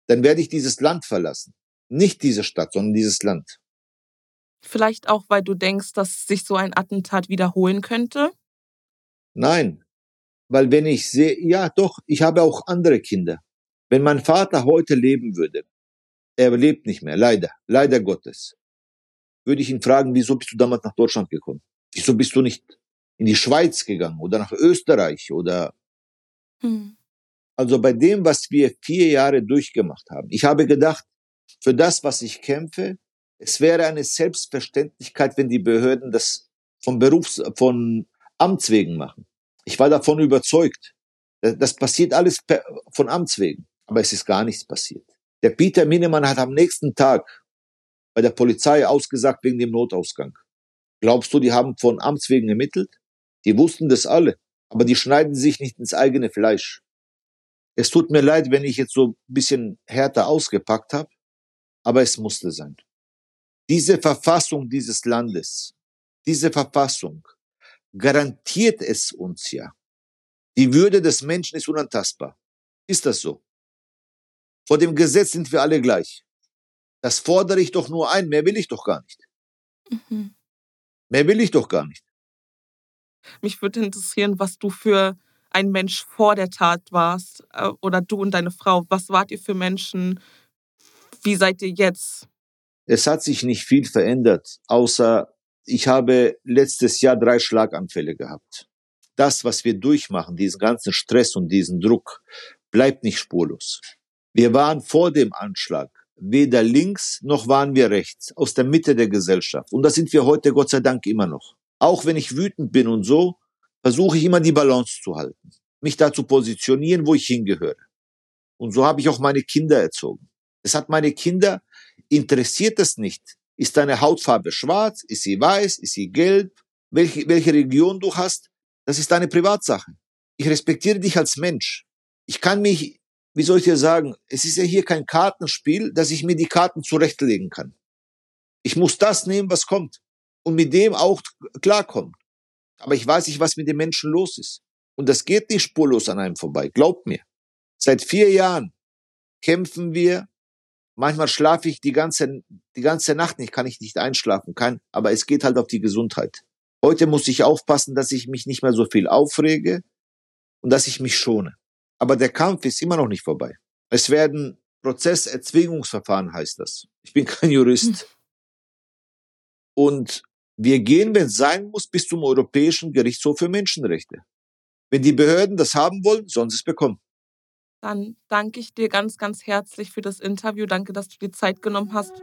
dann werde ich dieses Land verlassen. Nicht diese Stadt, sondern dieses Land. Vielleicht auch, weil du denkst, dass sich so ein Attentat wiederholen könnte? Nein, weil wenn ich sehe, ja doch, ich habe auch andere Kinder. Wenn mein Vater heute leben würde, er lebt nicht mehr, leider, leider Gottes, würde ich ihn fragen, wieso bist du damals nach Deutschland gekommen? Wieso bist du nicht in die Schweiz gegangen oder nach Österreich oder Hm. Also bei dem, was wir vier Jahre durchgemacht haben. Ich habe gedacht, für das, was ich kämpfe, es wäre eine Selbstverständlichkeit, wenn die Behörden das von Berufs-, von Amts wegen machen. Ich war davon überzeugt. Das das passiert alles von Amts wegen. Aber es ist gar nichts passiert. Der Peter Minemann hat am nächsten Tag bei der Polizei ausgesagt wegen dem Notausgang. Glaubst du, die haben von Amts wegen ermittelt? Die wussten das alle. Aber die schneiden sich nicht ins eigene Fleisch. Es tut mir leid, wenn ich jetzt so ein bisschen härter ausgepackt habe, aber es musste sein. Diese Verfassung dieses Landes, diese Verfassung garantiert es uns ja. Die Würde des Menschen ist unantastbar. Ist das so? Vor dem Gesetz sind wir alle gleich. Das fordere ich doch nur ein, mehr will ich doch gar nicht. Mhm. Mehr will ich doch gar nicht. Mich würde interessieren, was du für ein Mensch vor der Tat warst. äh, Oder du und deine Frau. Was wart ihr für Menschen? Wie seid ihr jetzt? Es hat sich nicht viel verändert, außer ich habe letztes Jahr drei Schlaganfälle gehabt. Das, was wir durchmachen, diesen ganzen Stress und diesen Druck, bleibt nicht spurlos. Wir waren vor dem Anschlag weder links noch waren wir rechts, aus der Mitte der Gesellschaft. Und das sind wir heute Gott sei Dank immer noch. Auch wenn ich wütend bin und so, versuche ich immer die Balance zu halten, mich da zu positionieren, wo ich hingehöre. Und so habe ich auch meine Kinder erzogen. Es hat meine Kinder interessiert es nicht. Ist deine Hautfarbe schwarz? Ist sie weiß? Ist sie gelb? welche, welche Region du hast, das ist deine Privatsache. Ich respektiere dich als Mensch. Ich kann mich, wie soll ich dir sagen, es ist ja hier kein Kartenspiel, dass ich mir die Karten zurechtlegen kann. Ich muss das nehmen, was kommt und mit dem auch klarkommen. Aber ich weiß nicht, was mit den Menschen los ist. Und das geht nicht spurlos an einem vorbei. Glaubt mir. Seit vier Jahren kämpfen wir. Manchmal schlafe ich die ganze, die ganze Nacht nicht, kann ich nicht einschlafen, kann, aber es geht halt auf die Gesundheit. Heute muss ich aufpassen, dass ich mich nicht mehr so viel aufrege und dass ich mich schone. Aber der Kampf ist immer noch nicht vorbei. Es werden Prozesserzwingungsverfahren heißt das. Ich bin kein Jurist. Und wir gehen, wenn es sein muss, bis zum Europäischen Gerichtshof für Menschenrechte. Wenn die Behörden das haben wollen, sollen sie es bekommen. Dann danke ich dir ganz, ganz herzlich für das Interview. Danke, dass du dir Zeit genommen hast.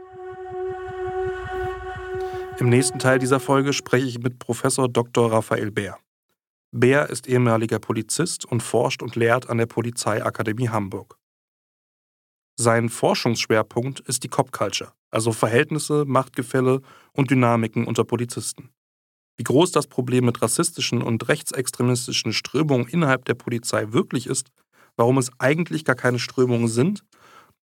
Im nächsten Teil dieser Folge spreche ich mit Professor Dr. Raphael Bär. Bär ist ehemaliger Polizist und forscht und lehrt an der Polizeiakademie Hamburg. Sein Forschungsschwerpunkt ist die Cop Culture, also Verhältnisse, Machtgefälle und Dynamiken unter Polizisten. Wie groß das Problem mit rassistischen und rechtsextremistischen Strömungen innerhalb der Polizei wirklich ist, warum es eigentlich gar keine Strömungen sind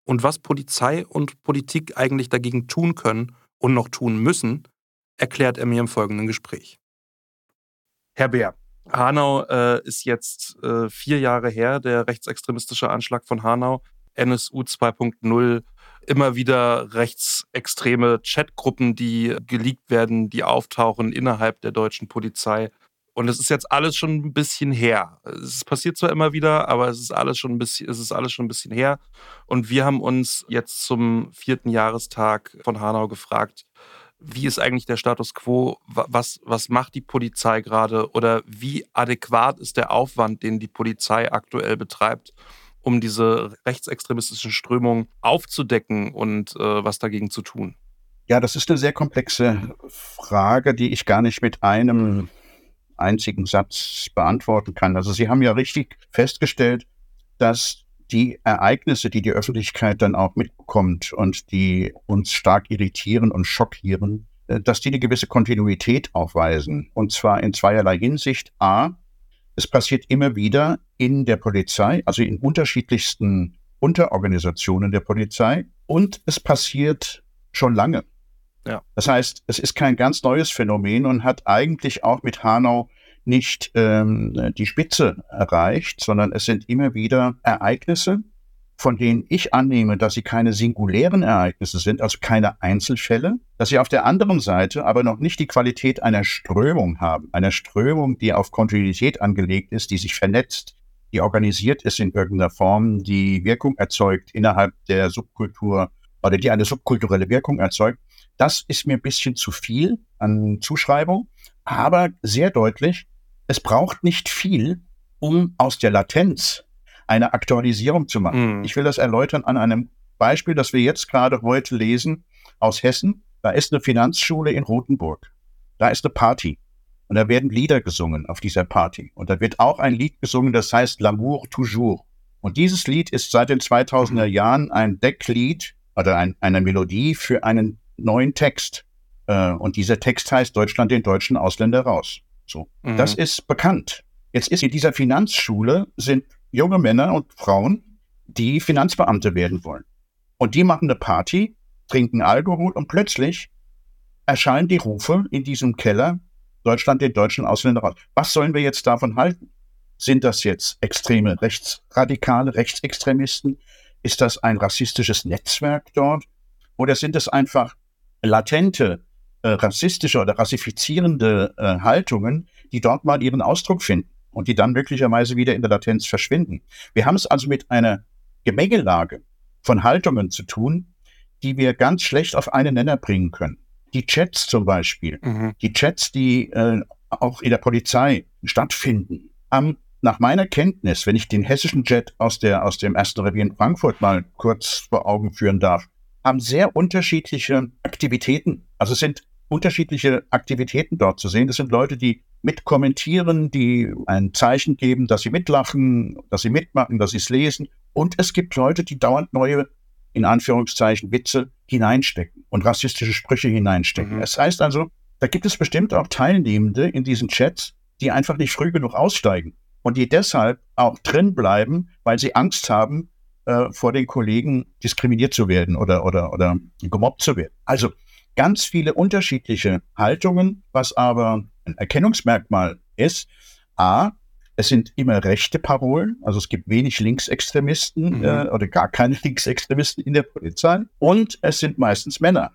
und was Polizei und Politik eigentlich dagegen tun können und noch tun müssen, erklärt er mir im folgenden Gespräch. Herr Bär, Hanau äh, ist jetzt äh, vier Jahre her, der rechtsextremistische Anschlag von Hanau. NSU 2.0 immer wieder rechtsextreme Chatgruppen, die geleakt werden, die auftauchen innerhalb der deutschen Polizei. Und es ist jetzt alles schon ein bisschen her. Es passiert zwar immer wieder, aber es ist alles schon ein bisschen, es ist alles schon ein bisschen her. Und wir haben uns jetzt zum vierten Jahrestag von Hanau gefragt, wie ist eigentlich der Status quo? Was, was macht die Polizei gerade? Oder wie adäquat ist der Aufwand, den die Polizei aktuell betreibt? um diese rechtsextremistischen Strömungen aufzudecken und äh, was dagegen zu tun? Ja, das ist eine sehr komplexe Frage, die ich gar nicht mit einem einzigen Satz beantworten kann. Also Sie haben ja richtig festgestellt, dass die Ereignisse, die die Öffentlichkeit dann auch mitbekommt und die uns stark irritieren und schockieren, äh, dass die eine gewisse Kontinuität aufweisen. Und zwar in zweierlei Hinsicht. A, es passiert immer wieder in der Polizei, also in unterschiedlichsten Unterorganisationen der Polizei. Und es passiert schon lange. Ja. Das heißt, es ist kein ganz neues Phänomen und hat eigentlich auch mit Hanau nicht ähm, die Spitze erreicht, sondern es sind immer wieder Ereignisse, von denen ich annehme, dass sie keine singulären Ereignisse sind, also keine Einzelfälle, dass sie auf der anderen Seite aber noch nicht die Qualität einer Strömung haben, einer Strömung, die auf Kontinuität angelegt ist, die sich vernetzt, die organisiert ist in irgendeiner Form, die Wirkung erzeugt innerhalb der Subkultur oder die eine subkulturelle Wirkung erzeugt. Das ist mir ein bisschen zu viel an Zuschreibung, aber sehr deutlich, es braucht nicht viel, um aus der Latenz eine Aktualisierung zu machen. Mhm. Ich will das erläutern an einem Beispiel, das wir jetzt gerade heute lesen aus Hessen. Da ist eine Finanzschule in Rothenburg. Da ist eine Party. Und da werden Lieder gesungen auf dieser Party. Und da wird auch ein Lied gesungen, das heißt L'amour toujours. Und dieses Lied ist seit den 2000er mhm. Jahren ein Decklied oder ein, eine Melodie für einen neuen Text. Äh, und dieser Text heißt Deutschland den deutschen Ausländer raus. So. Mhm. Das ist bekannt. Jetzt ist in dieser Finanzschule sind junge Männer und Frauen, die Finanzbeamte werden wollen. Und die machen eine Party, trinken Alkohol und plötzlich erscheinen die Rufe in diesem Keller, Deutschland den deutschen Ausländer raus. Was sollen wir jetzt davon halten? Sind das jetzt extreme Rechtsradikale, Rechtsextremisten? Ist das ein rassistisches Netzwerk dort? Oder sind es einfach latente, äh, rassistische oder rassifizierende äh, Haltungen, die dort mal ihren Ausdruck finden? und die dann möglicherweise wieder in der Latenz verschwinden. Wir haben es also mit einer Gemengelage von Haltungen zu tun, die wir ganz schlecht auf einen Nenner bringen können. Die Chats zum Beispiel, mhm. die Chats, die äh, auch in der Polizei stattfinden, haben nach meiner Kenntnis, wenn ich den hessischen Jet aus, der, aus dem ersten Revier in Frankfurt mal kurz vor Augen führen darf, haben sehr unterschiedliche Aktivitäten. Also sind unterschiedliche Aktivitäten dort zu sehen. Das sind Leute, die mitkommentieren, die ein Zeichen geben, dass sie mitlachen, dass sie mitmachen, dass sie es lesen. Und es gibt Leute, die dauernd neue, in Anführungszeichen, Witze hineinstecken und rassistische Sprüche hineinstecken. Mhm. Es heißt also, da gibt es bestimmt auch Teilnehmende in diesen Chats, die einfach nicht früh genug aussteigen und die deshalb auch drin bleiben, weil sie Angst haben, äh, vor den Kollegen diskriminiert zu werden oder, oder, oder gemobbt zu werden. Also ganz viele unterschiedliche Haltungen, was aber ein Erkennungsmerkmal ist. A, es sind immer rechte Parolen, also es gibt wenig Linksextremisten mhm. äh, oder gar keine Linksextremisten in der Polizei und es sind meistens Männer.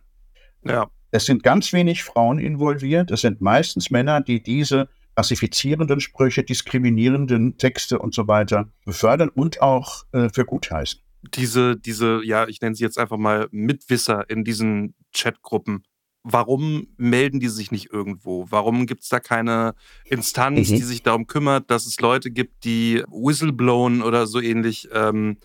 Ja. Es sind ganz wenig Frauen involviert, es sind meistens Männer, die diese rassifizierenden Sprüche, diskriminierenden Texte und so weiter befördern und auch äh, für gut heißen. Diese, diese, ja, ich nenne sie jetzt einfach mal Mitwisser in diesen Chatgruppen. Warum melden die sich nicht irgendwo? Warum gibt es da keine Instanz, mhm. die sich darum kümmert, dass es Leute gibt, die whistleblowen oder so ähnlich? Ähm,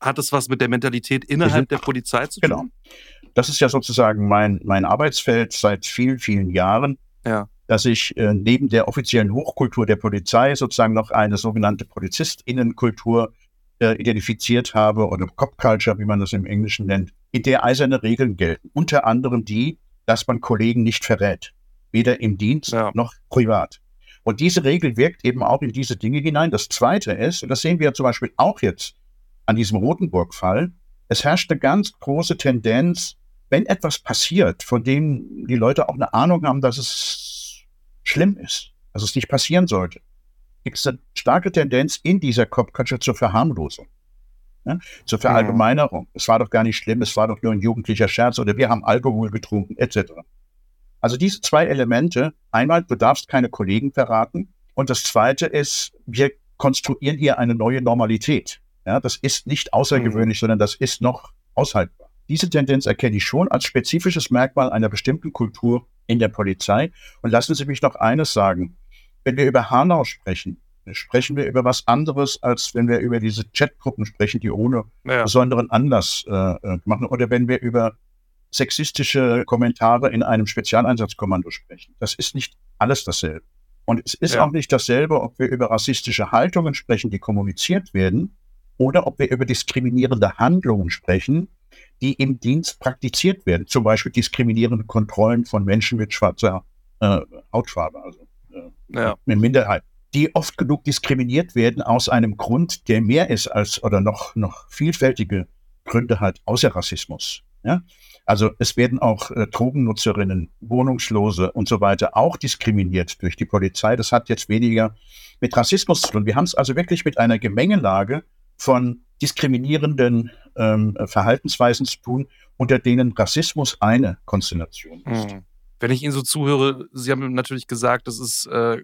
hat es was mit der Mentalität innerhalb mhm. der Polizei zu genau. tun? Genau. Das ist ja sozusagen mein, mein Arbeitsfeld seit vielen, vielen Jahren. Ja dass ich äh, neben der offiziellen Hochkultur der Polizei sozusagen noch eine sogenannte Polizistinnenkultur äh, identifiziert habe oder Cop Culture, wie man das im Englischen nennt, in der eiserne Regeln gelten. Unter anderem die, dass man Kollegen nicht verrät, weder im Dienst ja. noch privat. Und diese Regel wirkt eben auch in diese Dinge hinein. Das Zweite ist, und das sehen wir zum Beispiel auch jetzt an diesem Rotenburg-Fall, es herrscht eine ganz große Tendenz, wenn etwas passiert, von dem die Leute auch eine Ahnung haben, dass es schlimm ist, dass es nicht passieren sollte, gibt es eine starke Tendenz in dieser Cop-Culture zur Verharmlosung, ja, zur Verallgemeinerung. Mhm. Es war doch gar nicht schlimm, es war doch nur ein jugendlicher Scherz oder wir haben Alkohol getrunken, etc. Also diese zwei Elemente, einmal, du darfst keine Kollegen verraten und das zweite ist, wir konstruieren hier eine neue Normalität. Ja, das ist nicht außergewöhnlich, mhm. sondern das ist noch aushaltbar. Diese Tendenz erkenne ich schon als spezifisches Merkmal einer bestimmten Kultur in der Polizei. Und lassen Sie mich noch eines sagen. Wenn wir über Hanau sprechen, sprechen wir über was anderes, als wenn wir über diese Chatgruppen sprechen, die ohne ja. besonderen Anlass äh, äh, machen. Oder wenn wir über sexistische Kommentare in einem Spezialeinsatzkommando sprechen. Das ist nicht alles dasselbe. Und es ist ja. auch nicht dasselbe, ob wir über rassistische Haltungen sprechen, die kommuniziert werden, oder ob wir über diskriminierende Handlungen sprechen, die im Dienst praktiziert werden. Zum Beispiel diskriminierende Kontrollen von Menschen mit schwarzer äh, Hautfarbe, also ja. mit Minderheit, die oft genug diskriminiert werden aus einem Grund, der mehr ist als oder noch, noch vielfältige Gründe hat, außer Rassismus. Ja? Also es werden auch äh, Drogennutzerinnen, Wohnungslose und so weiter auch diskriminiert durch die Polizei. Das hat jetzt weniger mit Rassismus zu tun. Wir haben es also wirklich mit einer Gemengelage von diskriminierenden ähm, Verhaltensweisen zu tun, unter denen Rassismus eine Konstellation ist. Hm. Wenn ich Ihnen so zuhöre, Sie haben natürlich gesagt, das ist äh,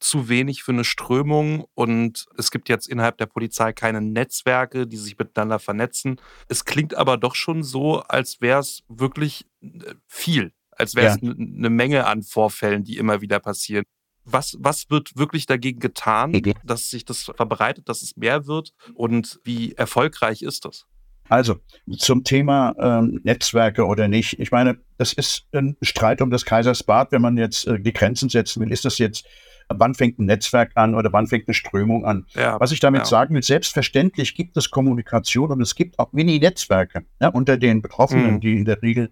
zu wenig für eine Strömung und es gibt jetzt innerhalb der Polizei keine Netzwerke, die sich miteinander vernetzen. Es klingt aber doch schon so, als wäre es wirklich äh, viel, als wäre es ja. eine Menge an Vorfällen, die immer wieder passieren. Was, was wird wirklich dagegen getan, dass sich das verbreitet, dass es mehr wird? Und wie erfolgreich ist das? Also zum Thema ähm, Netzwerke oder nicht. Ich meine, das ist ein Streit um das Kaisersbad, wenn man jetzt äh, die Grenzen setzen will. Ist das jetzt, wann fängt ein Netzwerk an oder wann fängt eine Strömung an? Ja, Was ich damit ja. sagen will, selbstverständlich gibt es Kommunikation und es gibt auch Mini-Netzwerke ja, unter den Betroffenen, mhm. die in der Regel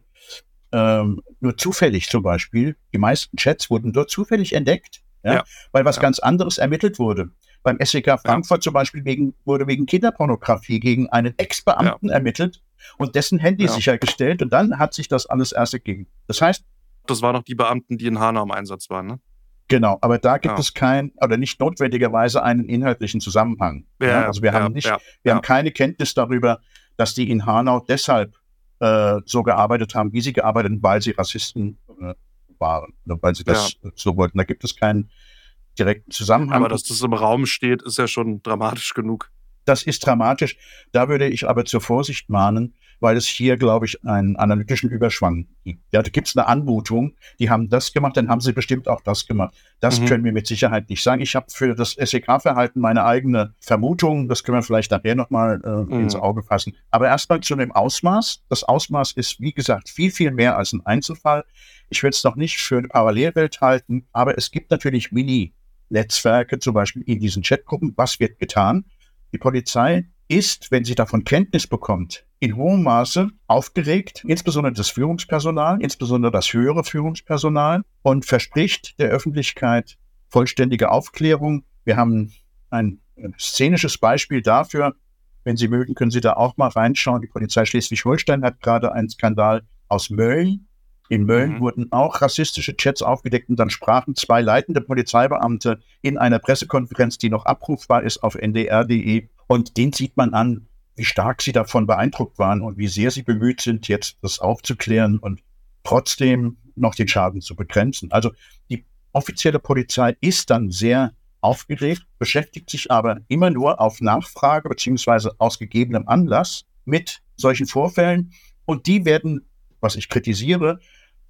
ähm, nur zufällig zum Beispiel, die meisten Chats wurden dort zufällig entdeckt ja, ja. weil was ja. ganz anderes ermittelt wurde. Beim SEK Frankfurt zum Beispiel wegen, wurde wegen Kinderpornografie gegen einen Ex-Beamten ermittelt und dessen Handy sichergestellt und dann hat sich das alles erst ergeben. Das heißt, das waren noch die Beamten, die in Hanau im Einsatz waren, ne? Genau, aber da gibt ja. es kein oder nicht notwendigerweise einen inhaltlichen Zusammenhang. Ja, ja? Also wir ja, haben nicht, wir haben keine Kenntnis darüber, dass die in Hanau deshalb äh, so gearbeitet haben, wie sie gearbeitet haben, weil sie Rassisten äh, waren, weil sie das ja. so wollten. Da gibt es keinen direkten Zusammenhang. Aber dass das im Raum steht, ist ja schon dramatisch genug. Das ist dramatisch. Da würde ich aber zur Vorsicht mahnen, weil es hier, glaube ich, einen analytischen Überschwang gibt. Ja, da gibt es eine Anmutung, die haben das gemacht, dann haben sie bestimmt auch das gemacht. Das mhm. können wir mit Sicherheit nicht sagen. Ich habe für das SEK-Verhalten meine eigene Vermutung, das können wir vielleicht nachher nochmal äh, mhm. ins Auge fassen. Aber erstmal zu dem Ausmaß. Das Ausmaß ist, wie gesagt, viel, viel mehr als ein Einzelfall. Ich würde es noch nicht für eine Parallelwelt halten, aber es gibt natürlich Mini- Netzwerke, zum Beispiel in diesen Chatgruppen. Was wird getan? Die Polizei ist, wenn sie davon Kenntnis bekommt, in hohem Maße aufgeregt, insbesondere das Führungspersonal, insbesondere das höhere Führungspersonal und verspricht der Öffentlichkeit vollständige Aufklärung. Wir haben ein szenisches Beispiel dafür. Wenn Sie mögen, können Sie da auch mal reinschauen. Die Polizei Schleswig-Holstein hat gerade einen Skandal aus Mölln. In Mölln mhm. wurden auch rassistische Chats aufgedeckt und dann sprachen zwei leitende Polizeibeamte in einer Pressekonferenz, die noch abrufbar ist auf ndr.de. Und den sieht man an, wie stark sie davon beeindruckt waren und wie sehr sie bemüht sind, jetzt das aufzuklären und trotzdem noch den Schaden zu begrenzen. Also die offizielle Polizei ist dann sehr aufgeregt, beschäftigt sich aber immer nur auf Nachfrage beziehungsweise aus gegebenem Anlass mit solchen Vorfällen und die werden, was ich kritisiere,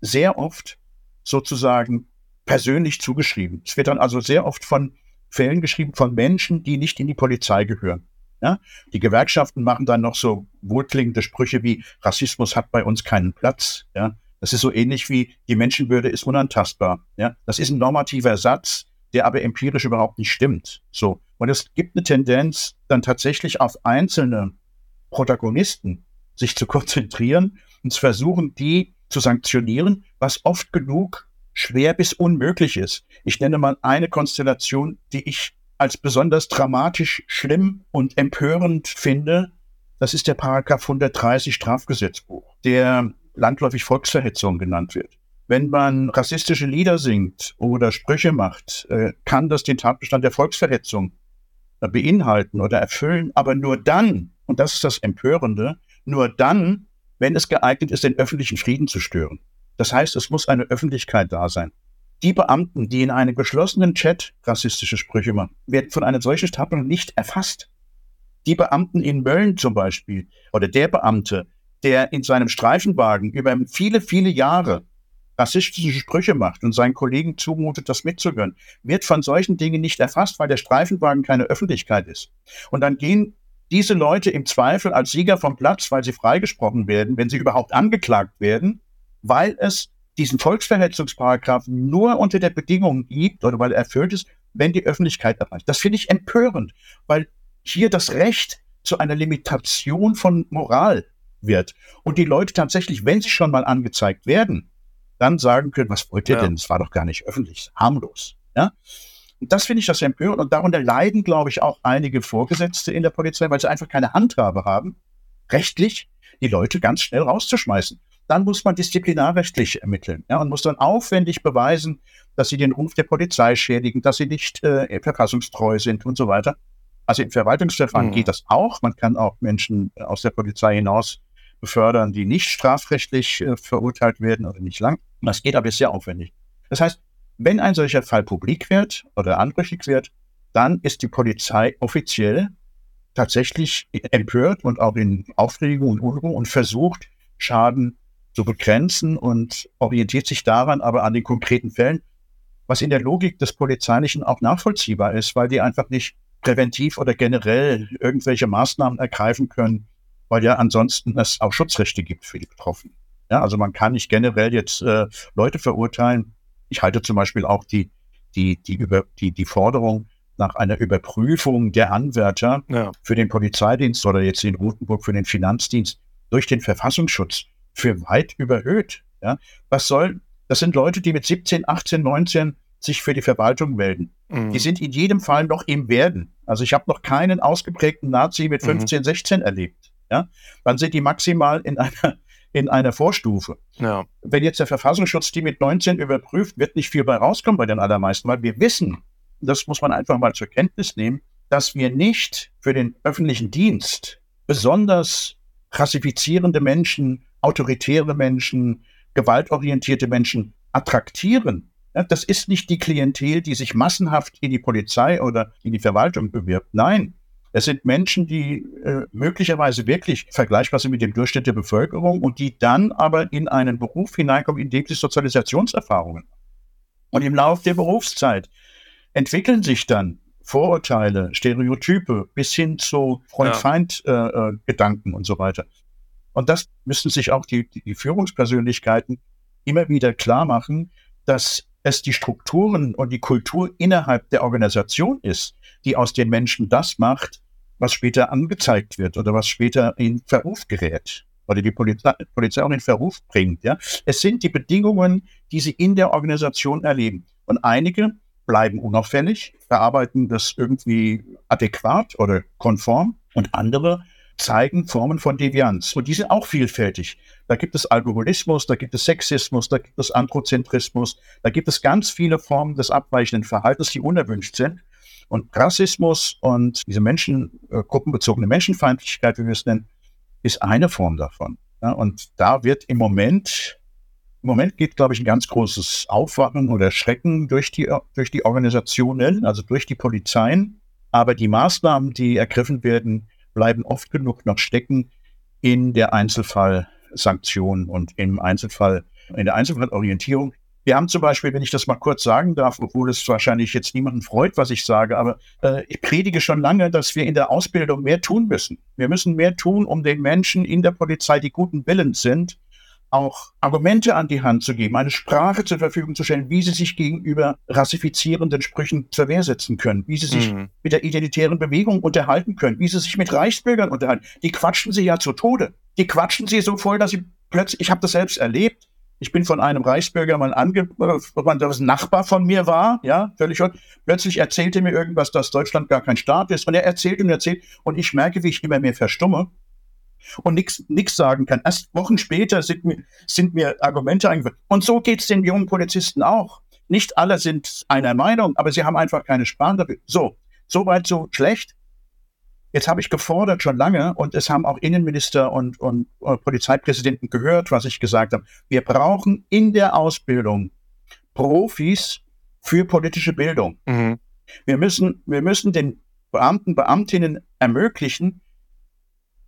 sehr oft sozusagen persönlich zugeschrieben. Es wird dann also sehr oft von Fällen geschrieben von Menschen, die nicht in die Polizei gehören. Ja? Die Gewerkschaften machen dann noch so wohlklingende Sprüche wie Rassismus hat bei uns keinen Platz. Ja? Das ist so ähnlich wie die Menschenwürde ist unantastbar. Ja? Das ist ein normativer Satz, der aber empirisch überhaupt nicht stimmt. So. Und es gibt eine Tendenz, dann tatsächlich auf einzelne Protagonisten sich zu konzentrieren und zu versuchen, die zu sanktionieren, was oft genug schwer bis unmöglich ist. Ich nenne mal eine Konstellation, die ich als besonders dramatisch schlimm und empörend finde. Das ist der Paragraph 130 Strafgesetzbuch, der landläufig Volksverhetzung genannt wird. Wenn man rassistische Lieder singt oder Sprüche macht, äh, kann das den Tatbestand der Volksverhetzung beinhalten oder erfüllen, aber nur dann, und das ist das Empörende, nur dann, wenn es geeignet ist, den öffentlichen Frieden zu stören. Das heißt, es muss eine Öffentlichkeit da sein. Die Beamten, die in einem geschlossenen Chat rassistische Sprüche machen, werden von einer solchen Tatbestand nicht erfasst. Die Beamten in Mölln zum Beispiel oder der Beamte, der in seinem Streifenwagen über viele, viele Jahre rassistische Sprüche macht und seinen Kollegen zumutet, das mitzugönnen, wird von solchen Dingen nicht erfasst, weil der Streifenwagen keine Öffentlichkeit ist. Und dann gehen diese Leute im Zweifel als Sieger vom Platz, weil sie freigesprochen werden, wenn sie überhaupt angeklagt werden, weil es diesen Volksverhetzungsparagraph nur unter der Bedingung gibt oder weil er erfüllt ist, wenn die Öffentlichkeit erreicht. Das finde ich empörend, weil hier das Recht zu einer Limitation von Moral wird und die Leute tatsächlich, wenn sie schon mal angezeigt werden, dann sagen können, was wollt ihr ja. denn? Es war doch gar nicht öffentlich, harmlos. Ja? Und das finde ich das empörend und darunter leiden, glaube ich, auch einige Vorgesetzte in der Polizei, weil sie einfach keine Handhabe haben, rechtlich die Leute ganz schnell rauszuschmeißen. Dann muss man disziplinarrechtlich ermitteln ja, und muss dann aufwendig beweisen, dass sie den Ruf der Polizei schädigen, dass sie nicht äh, verfassungstreu sind und so weiter. Also im Verwaltungsverfahren mhm. geht das auch. Man kann auch Menschen aus der Polizei hinaus befördern, die nicht strafrechtlich äh, verurteilt werden oder nicht lang. Das geht aber sehr aufwendig. Das heißt, wenn ein solcher Fall publik wird oder anrüchig wird, dann ist die Polizei offiziell tatsächlich empört und auch in Aufregung und Unruhe und versucht, Schaden zu begrenzen und orientiert sich daran aber an den konkreten Fällen, was in der Logik des Polizeilichen auch nachvollziehbar ist, weil die einfach nicht präventiv oder generell irgendwelche Maßnahmen ergreifen können, weil ja ansonsten es auch Schutzrechte gibt für die Betroffenen. Ja, also man kann nicht generell jetzt äh, Leute verurteilen. Ich halte zum Beispiel auch die, die, die, über, die, die Forderung nach einer Überprüfung der Anwärter ja. für den Polizeidienst oder jetzt in Rotenburg für den Finanzdienst durch den Verfassungsschutz für weit überhöht. Ja, was soll, das sind Leute, die mit 17, 18, 19 sich für die Verwaltung melden. Mhm. Die sind in jedem Fall noch im Werden. Also ich habe noch keinen ausgeprägten Nazi mit 15, mhm. 16 erlebt. Ja, dann sind die maximal in einer in einer Vorstufe. Ja. Wenn jetzt der Verfassungsschutz die mit 19 überprüft, wird nicht viel bei rauskommen bei den allermeisten, weil wir wissen, das muss man einfach mal zur Kenntnis nehmen, dass wir nicht für den öffentlichen Dienst besonders klassifizierende Menschen, autoritäre Menschen, gewaltorientierte Menschen attraktieren. Das ist nicht die Klientel, die sich massenhaft in die Polizei oder in die Verwaltung bewirbt. Nein, es sind Menschen, die äh, möglicherweise wirklich vergleichbar sind mit dem Durchschnitt der Bevölkerung und die dann aber in einen Beruf hineinkommen, in dem sie Sozialisationserfahrungen. Und im Laufe der Berufszeit entwickeln sich dann Vorurteile, Stereotype bis hin zu Freund-Feind-Gedanken ja. äh, äh, und so weiter. Und das müssen sich auch die, die Führungspersönlichkeiten immer wieder klar machen, dass es die Strukturen und die Kultur innerhalb der Organisation ist, die aus den Menschen das macht, was später angezeigt wird oder was später in Verruf gerät oder die Polizei, Polizei auch in Verruf bringt. Ja? Es sind die Bedingungen, die sie in der Organisation erleben. Und einige bleiben unauffällig, verarbeiten das irgendwie adäquat oder konform und andere zeigen Formen von Devianz. Und die sind auch vielfältig. Da gibt es Alkoholismus, da gibt es Sexismus, da gibt es Androzentrismus, da gibt es ganz viele Formen des abweichenden Verhaltens, die unerwünscht sind. Und Rassismus und diese Menschen, äh, gruppenbezogene Menschenfeindlichkeit, wie wir es nennen, ist eine Form davon. Ja, und da wird im Moment, im Moment geht, glaube ich, ein ganz großes Aufwachen oder Schrecken durch die, durch die Organisationen, also durch die Polizeien. Aber die Maßnahmen, die ergriffen werden, bleiben oft genug noch stecken in der Einzelfallsanktion und im Einzelfall, in der Einzelfallorientierung. Wir haben zum Beispiel, wenn ich das mal kurz sagen darf, obwohl es wahrscheinlich jetzt niemanden freut, was ich sage, aber äh, ich predige schon lange, dass wir in der Ausbildung mehr tun müssen. Wir müssen mehr tun, um den Menschen in der Polizei, die guten Willens sind, auch Argumente an die Hand zu geben, eine Sprache zur Verfügung zu stellen, wie sie sich gegenüber rassifizierenden Sprüchen zur Wehr setzen können, wie sie sich mhm. mit der identitären Bewegung unterhalten können, wie sie sich mit Reichsbürgern unterhalten. Die quatschen sie ja zu Tode. Die quatschen sie so voll, dass sie plötzlich, ich habe das selbst erlebt, ich bin von einem Reichsbürger mal ange, was ein Nachbar von mir war, ja, völlig schon. Plötzlich erzählte mir irgendwas, dass Deutschland gar kein Staat ist. Und er erzählt und erzählt. Und ich merke, wie ich immer mehr verstumme und nichts sagen kann. Erst Wochen später sind mir, sind mir Argumente eingefallen. Und so geht es den jungen Polizisten auch. Nicht alle sind einer Meinung, aber sie haben einfach keine Sprache dafür. So, so weit, so schlecht. Jetzt habe ich gefordert schon lange und es haben auch Innenminister und, und, und Polizeipräsidenten gehört, was ich gesagt habe. Wir brauchen in der Ausbildung Profis für politische Bildung. Mhm. Wir, müssen, wir müssen den Beamten, Beamtinnen ermöglichen,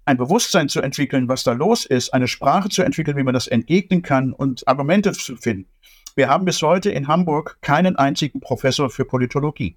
ein Bewusstsein zu entwickeln, was da los ist, eine Sprache zu entwickeln, wie man das entgegnen kann und Argumente zu finden. Wir haben bis heute in Hamburg keinen einzigen Professor für Politologie.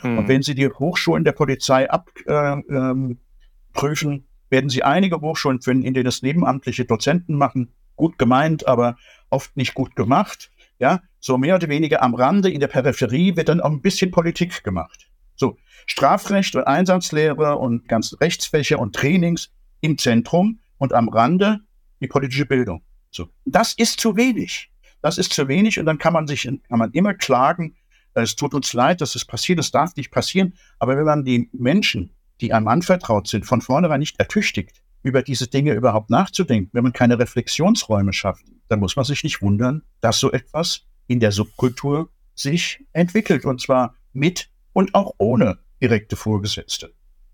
Hm. Und wenn Sie die Hochschulen der Polizei abprüfen, äh, ähm, werden Sie einige Hochschulen finden, in denen das nebenamtliche Dozenten machen. Gut gemeint, aber oft nicht gut gemacht. Ja, so mehr oder weniger am Rande in der Peripherie wird dann auch ein bisschen Politik gemacht. So, Strafrecht und Einsatzlehre und ganze Rechtsfächer und Trainings im Zentrum und am Rande die politische Bildung. So, das ist zu wenig. Das ist zu wenig und dann kann man sich, kann man immer klagen, es tut uns leid, dass es passiert, es darf nicht passieren. Aber wenn man die Menschen, die einem anvertraut sind, von vornherein nicht ertüchtigt, über diese Dinge überhaupt nachzudenken, wenn man keine Reflexionsräume schafft, dann muss man sich nicht wundern, dass so etwas in der Subkultur sich entwickelt. Und zwar mit und auch ohne direkte Vorgesetzte.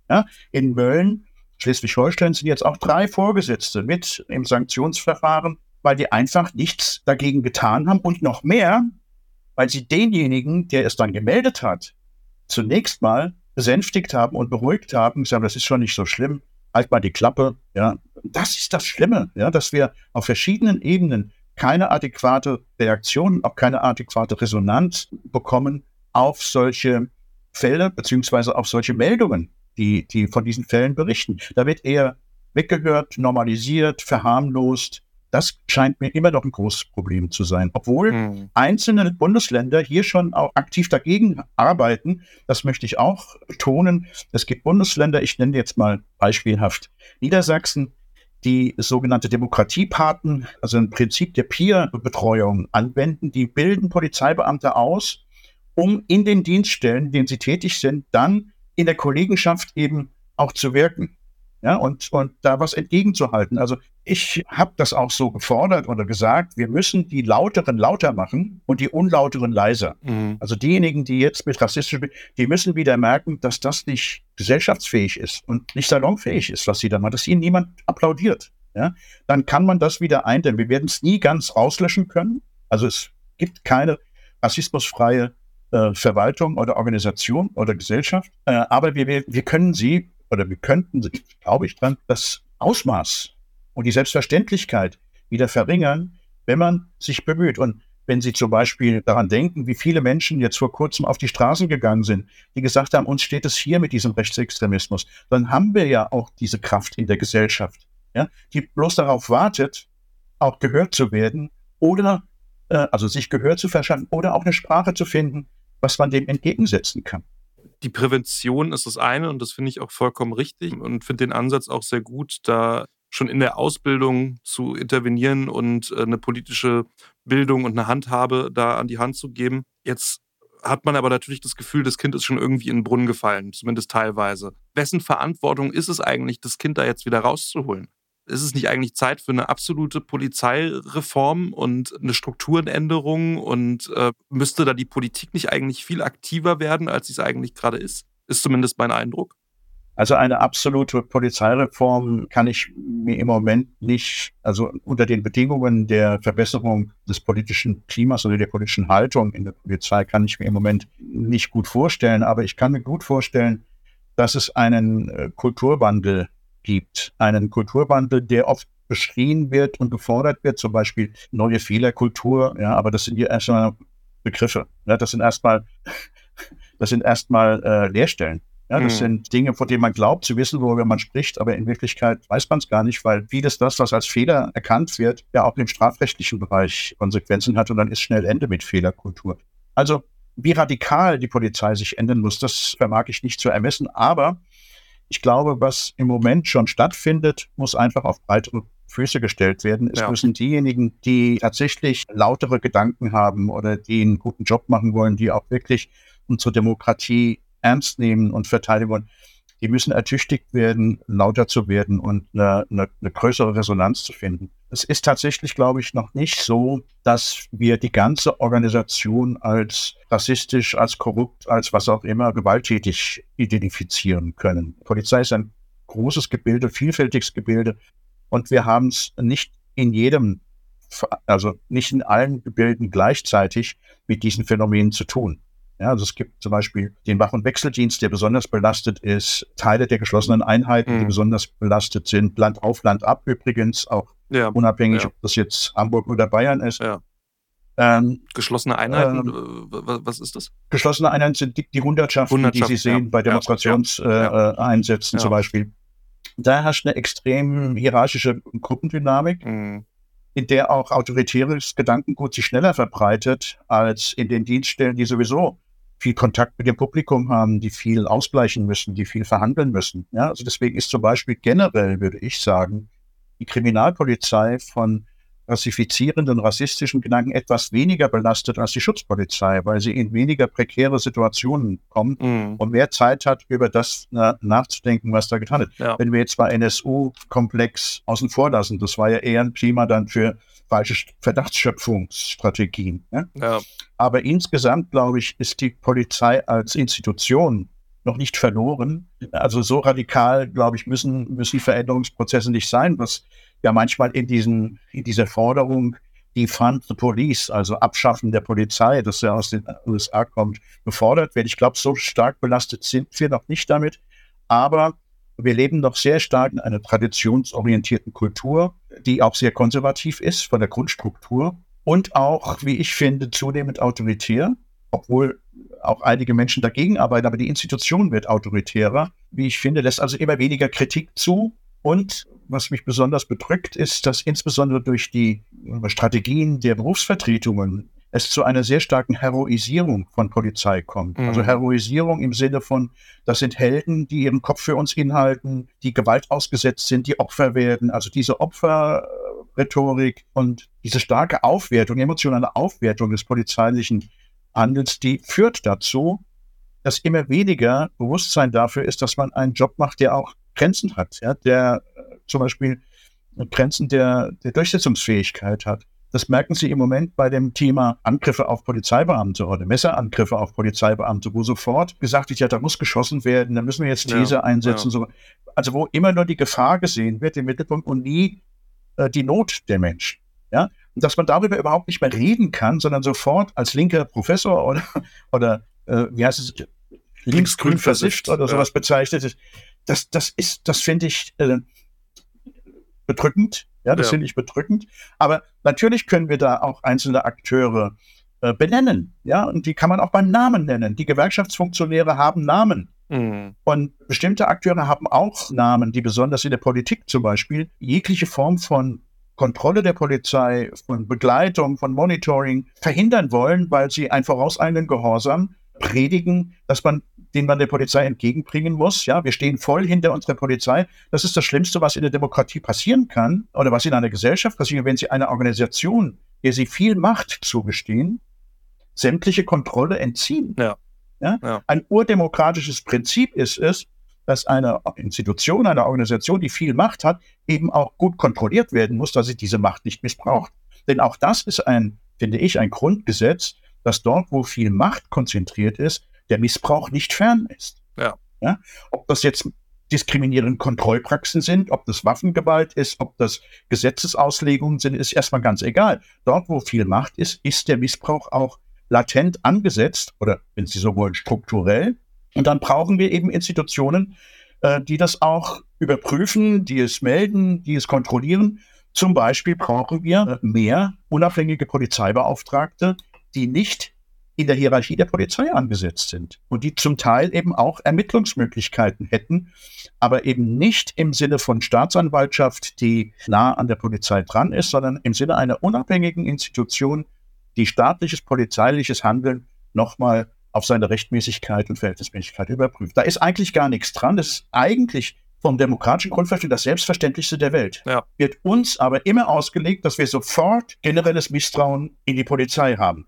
Ja, in Mölln, Schleswig-Holstein sind jetzt auch drei Vorgesetzte mit im Sanktionsverfahren, weil die einfach nichts dagegen getan haben und noch mehr, weil sie denjenigen, der es dann gemeldet hat, zunächst mal besänftigt haben und beruhigt haben, gesagt, das ist schon nicht so schlimm, halt mal die Klappe, ja. Das ist das Schlimme, ja, dass wir auf verschiedenen Ebenen keine adäquate Reaktion, auch keine adäquate Resonanz bekommen auf solche Fälle, beziehungsweise auf solche Meldungen, die, die von diesen Fällen berichten. Da wird eher weggehört, normalisiert, verharmlost, das scheint mir immer noch ein großes Problem zu sein. Obwohl mhm. einzelne Bundesländer hier schon auch aktiv dagegen arbeiten. Das möchte ich auch betonen. Es gibt Bundesländer, ich nenne jetzt mal beispielhaft Niedersachsen, die sogenannte Demokratiepaten, also ein Prinzip der Peer-Betreuung anwenden. Die bilden Polizeibeamte aus, um in den Dienststellen, in denen sie tätig sind, dann in der Kollegenschaft eben auch zu wirken ja, und, und da was entgegenzuhalten. Also ich habe das auch so gefordert oder gesagt, wir müssen die Lauteren lauter machen und die Unlauteren leiser. Mhm. Also diejenigen, die jetzt mit rassistisch, die müssen wieder merken, dass das nicht gesellschaftsfähig ist und nicht salonfähig ist, was sie da machen, dass ihnen niemand applaudiert. Ja, dann kann man das wieder eindämmen. Wir werden es nie ganz auslöschen können. Also es gibt keine rassismusfreie äh, Verwaltung oder Organisation oder Gesellschaft, äh, aber wir, wir können sie oder wir könnten, glaube ich dran, das Ausmaß und die Selbstverständlichkeit wieder verringern, wenn man sich bemüht. Und wenn Sie zum Beispiel daran denken, wie viele Menschen jetzt vor kurzem auf die Straßen gegangen sind, die gesagt haben, uns steht es hier mit diesem Rechtsextremismus, dann haben wir ja auch diese Kraft in der Gesellschaft, ja, die bloß darauf wartet, auch gehört zu werden oder äh, also sich Gehör zu verschaffen oder auch eine Sprache zu finden, was man dem entgegensetzen kann. Die Prävention ist das eine und das finde ich auch vollkommen richtig und finde den Ansatz auch sehr gut, da schon in der Ausbildung zu intervenieren und äh, eine politische Bildung und eine Handhabe da an die Hand zu geben. Jetzt hat man aber natürlich das Gefühl, das Kind ist schon irgendwie in den Brunnen gefallen, zumindest teilweise. Wessen Verantwortung ist es eigentlich, das Kind da jetzt wieder rauszuholen? Ist es nicht eigentlich Zeit für eine absolute Polizeireform und eine Strukturenänderung? Und äh, müsste da die Politik nicht eigentlich viel aktiver werden, als sie es eigentlich gerade ist? Ist zumindest mein Eindruck. Also eine absolute Polizeireform kann ich mir im Moment nicht, also unter den Bedingungen der Verbesserung des politischen Klimas oder der politischen Haltung in der Polizei kann ich mir im Moment nicht gut vorstellen. Aber ich kann mir gut vorstellen, dass es einen äh, Kulturwandel gibt. Einen Kulturwandel, der oft beschrien wird und gefordert wird, zum Beispiel neue Fehlerkultur. Ja, aber das sind ja erstmal Begriffe. Ja, das sind erstmal, das sind erstmal äh, Leerstellen. Ja, das mhm. sind Dinge, von denen man glaubt zu wissen, worüber man spricht, aber in Wirklichkeit weiß man es gar nicht, weil vieles das, was als Fehler erkannt wird, ja auch im strafrechtlichen Bereich Konsequenzen hat und dann ist schnell Ende mit Fehlerkultur. Also wie radikal die Polizei sich ändern muss, das vermag ich nicht zu ermessen, aber ich glaube, was im Moment schon stattfindet, muss einfach auf breitere Füße gestellt werden. Es ja. müssen diejenigen, die tatsächlich lautere Gedanken haben oder die einen guten Job machen wollen, die auch wirklich unsere Demokratie ernst nehmen und verteidigen wollen, die müssen ertüchtigt werden, lauter zu werden und eine, eine, eine größere Resonanz zu finden. Es ist tatsächlich, glaube ich, noch nicht so, dass wir die ganze Organisation als rassistisch, als korrupt, als was auch immer gewalttätig identifizieren können. Die Polizei ist ein großes Gebilde, vielfältiges Gebilde und wir haben es nicht in jedem, also nicht in allen Gebilden gleichzeitig mit diesen Phänomenen zu tun. Ja, also es gibt zum Beispiel den Wach- und Wechseldienst, der besonders belastet ist, Teile der geschlossenen Einheiten, mhm. die besonders belastet sind, Land auf, Land ab übrigens, auch ja. unabhängig, ja. ob das jetzt Hamburg oder Bayern ist. Ja. Ähm, geschlossene Einheiten, ähm, was ist das? Geschlossene Einheiten sind die, die Hundertschaften, Hundertschaft, die Sie sehen bei Demonstrationseinsätzen äh, zum Beispiel. Da herrscht eine extrem hierarchische Gruppendynamik. Mhm in der auch autoritäres Gedankengut sich schneller verbreitet als in den Dienststellen, die sowieso viel Kontakt mit dem Publikum haben, die viel ausgleichen müssen, die viel verhandeln müssen. Ja, also deswegen ist zum Beispiel generell, würde ich sagen, die Kriminalpolizei von rassifizierenden, rassistischen Gedanken etwas weniger belastet als die Schutzpolizei, weil sie in weniger prekäre Situationen kommt mhm. und mehr Zeit hat, über das na, nachzudenken, was da getan wird. Ja. Wenn wir jetzt mal NSU-Komplex außen vor lassen, das war ja eher ein Klima dann für falsche Verdachtsschöpfungsstrategien. Ne? Ja. Aber insgesamt, glaube ich, ist die Polizei als Institution noch nicht verloren. Also so radikal, glaube ich, müssen, müssen Veränderungsprozesse nicht sein, was ja manchmal in, diesen, in dieser Forderung, die Fund the Police, also Abschaffen der Polizei, das ja aus den USA kommt, gefordert wird. Ich glaube, so stark belastet sind wir noch nicht damit. Aber wir leben noch sehr stark in einer traditionsorientierten Kultur, die auch sehr konservativ ist von der Grundstruktur und auch, wie ich finde, zunehmend autoritär, obwohl auch einige Menschen dagegen arbeiten, aber die Institution wird autoritärer. Wie ich finde, lässt also immer weniger Kritik zu. Und was mich besonders bedrückt, ist, dass insbesondere durch die Strategien der Berufsvertretungen es zu einer sehr starken Heroisierung von Polizei kommt. Also mhm. Also Heroisierung im Sinne von, das sind Helden, die ihren Kopf für uns inhalten, die Gewalt ausgesetzt sind, die Opfer werden. Also diese Opferrhetorik und diese starke Aufwertung, emotionale Aufwertung des polizeilichen Handels, die führt dazu, dass immer weniger Bewusstsein dafür ist, dass man einen Job macht, der auch Grenzen hat, ja, der zum Beispiel Grenzen der, der Durchsetzungsfähigkeit hat. Das merken Sie im Moment bei dem Thema Angriffe auf Polizeibeamte oder Messerangriffe auf Polizeibeamte, wo sofort gesagt wird, ja, da muss geschossen werden, da müssen wir jetzt These ja, einsetzen. Ja. So. Also wo immer nur die Gefahr gesehen wird im Mittelpunkt und nie äh, die Not der Menschen. Ja? Und dass man darüber überhaupt nicht mehr reden kann, sondern sofort als linker Professor oder, oder äh, wie heißt es, linksgrün versifft oder sowas bezeichnet ist, das, das ist, das finde ich äh, bedrückend. Ja, das ja. finde ich bedrückend. Aber natürlich können wir da auch einzelne Akteure äh, benennen. Ja, und die kann man auch beim Namen nennen. Die Gewerkschaftsfunktionäre haben Namen. Mhm. Und bestimmte Akteure haben auch Namen, die besonders in der Politik zum Beispiel jegliche Form von Kontrolle der Polizei, von Begleitung, von Monitoring verhindern wollen, weil sie einen vorauseilenden Gehorsam predigen, dass man den man der Polizei entgegenbringen muss. Ja, wir stehen voll hinter unserer Polizei. Das ist das Schlimmste, was in der Demokratie passieren kann oder was in einer Gesellschaft passiert, wenn Sie einer Organisation, der Sie viel Macht zugestehen, sämtliche Kontrolle entziehen. Ja. Ja? Ja. Ein urdemokratisches Prinzip ist es, dass eine Institution, eine Organisation, die viel Macht hat, eben auch gut kontrolliert werden muss, dass sie diese Macht nicht missbraucht. Denn auch das ist ein, finde ich, ein Grundgesetz, dass dort, wo viel Macht konzentriert ist, der Missbrauch nicht fern ist. Ja. Ja? Ob das jetzt diskriminierende Kontrollpraxen sind, ob das Waffengewalt ist, ob das Gesetzesauslegungen sind, ist erstmal ganz egal. Dort, wo viel Macht ist, ist der Missbrauch auch latent angesetzt oder, wenn Sie so wollen, strukturell. Und dann brauchen wir eben Institutionen, äh, die das auch überprüfen, die es melden, die es kontrollieren. Zum Beispiel brauchen wir mehr unabhängige Polizeibeauftragte, die nicht in der Hierarchie der Polizei angesetzt sind und die zum Teil eben auch Ermittlungsmöglichkeiten hätten, aber eben nicht im Sinne von Staatsanwaltschaft, die nah an der Polizei dran ist, sondern im Sinne einer unabhängigen Institution, die staatliches polizeiliches Handeln nochmal auf seine Rechtmäßigkeit und Verhältnismäßigkeit überprüft. Da ist eigentlich gar nichts dran. Das ist eigentlich vom demokratischen Grundverständnis das Selbstverständlichste der Welt. Ja. Wird uns aber immer ausgelegt, dass wir sofort generelles Misstrauen in die Polizei haben.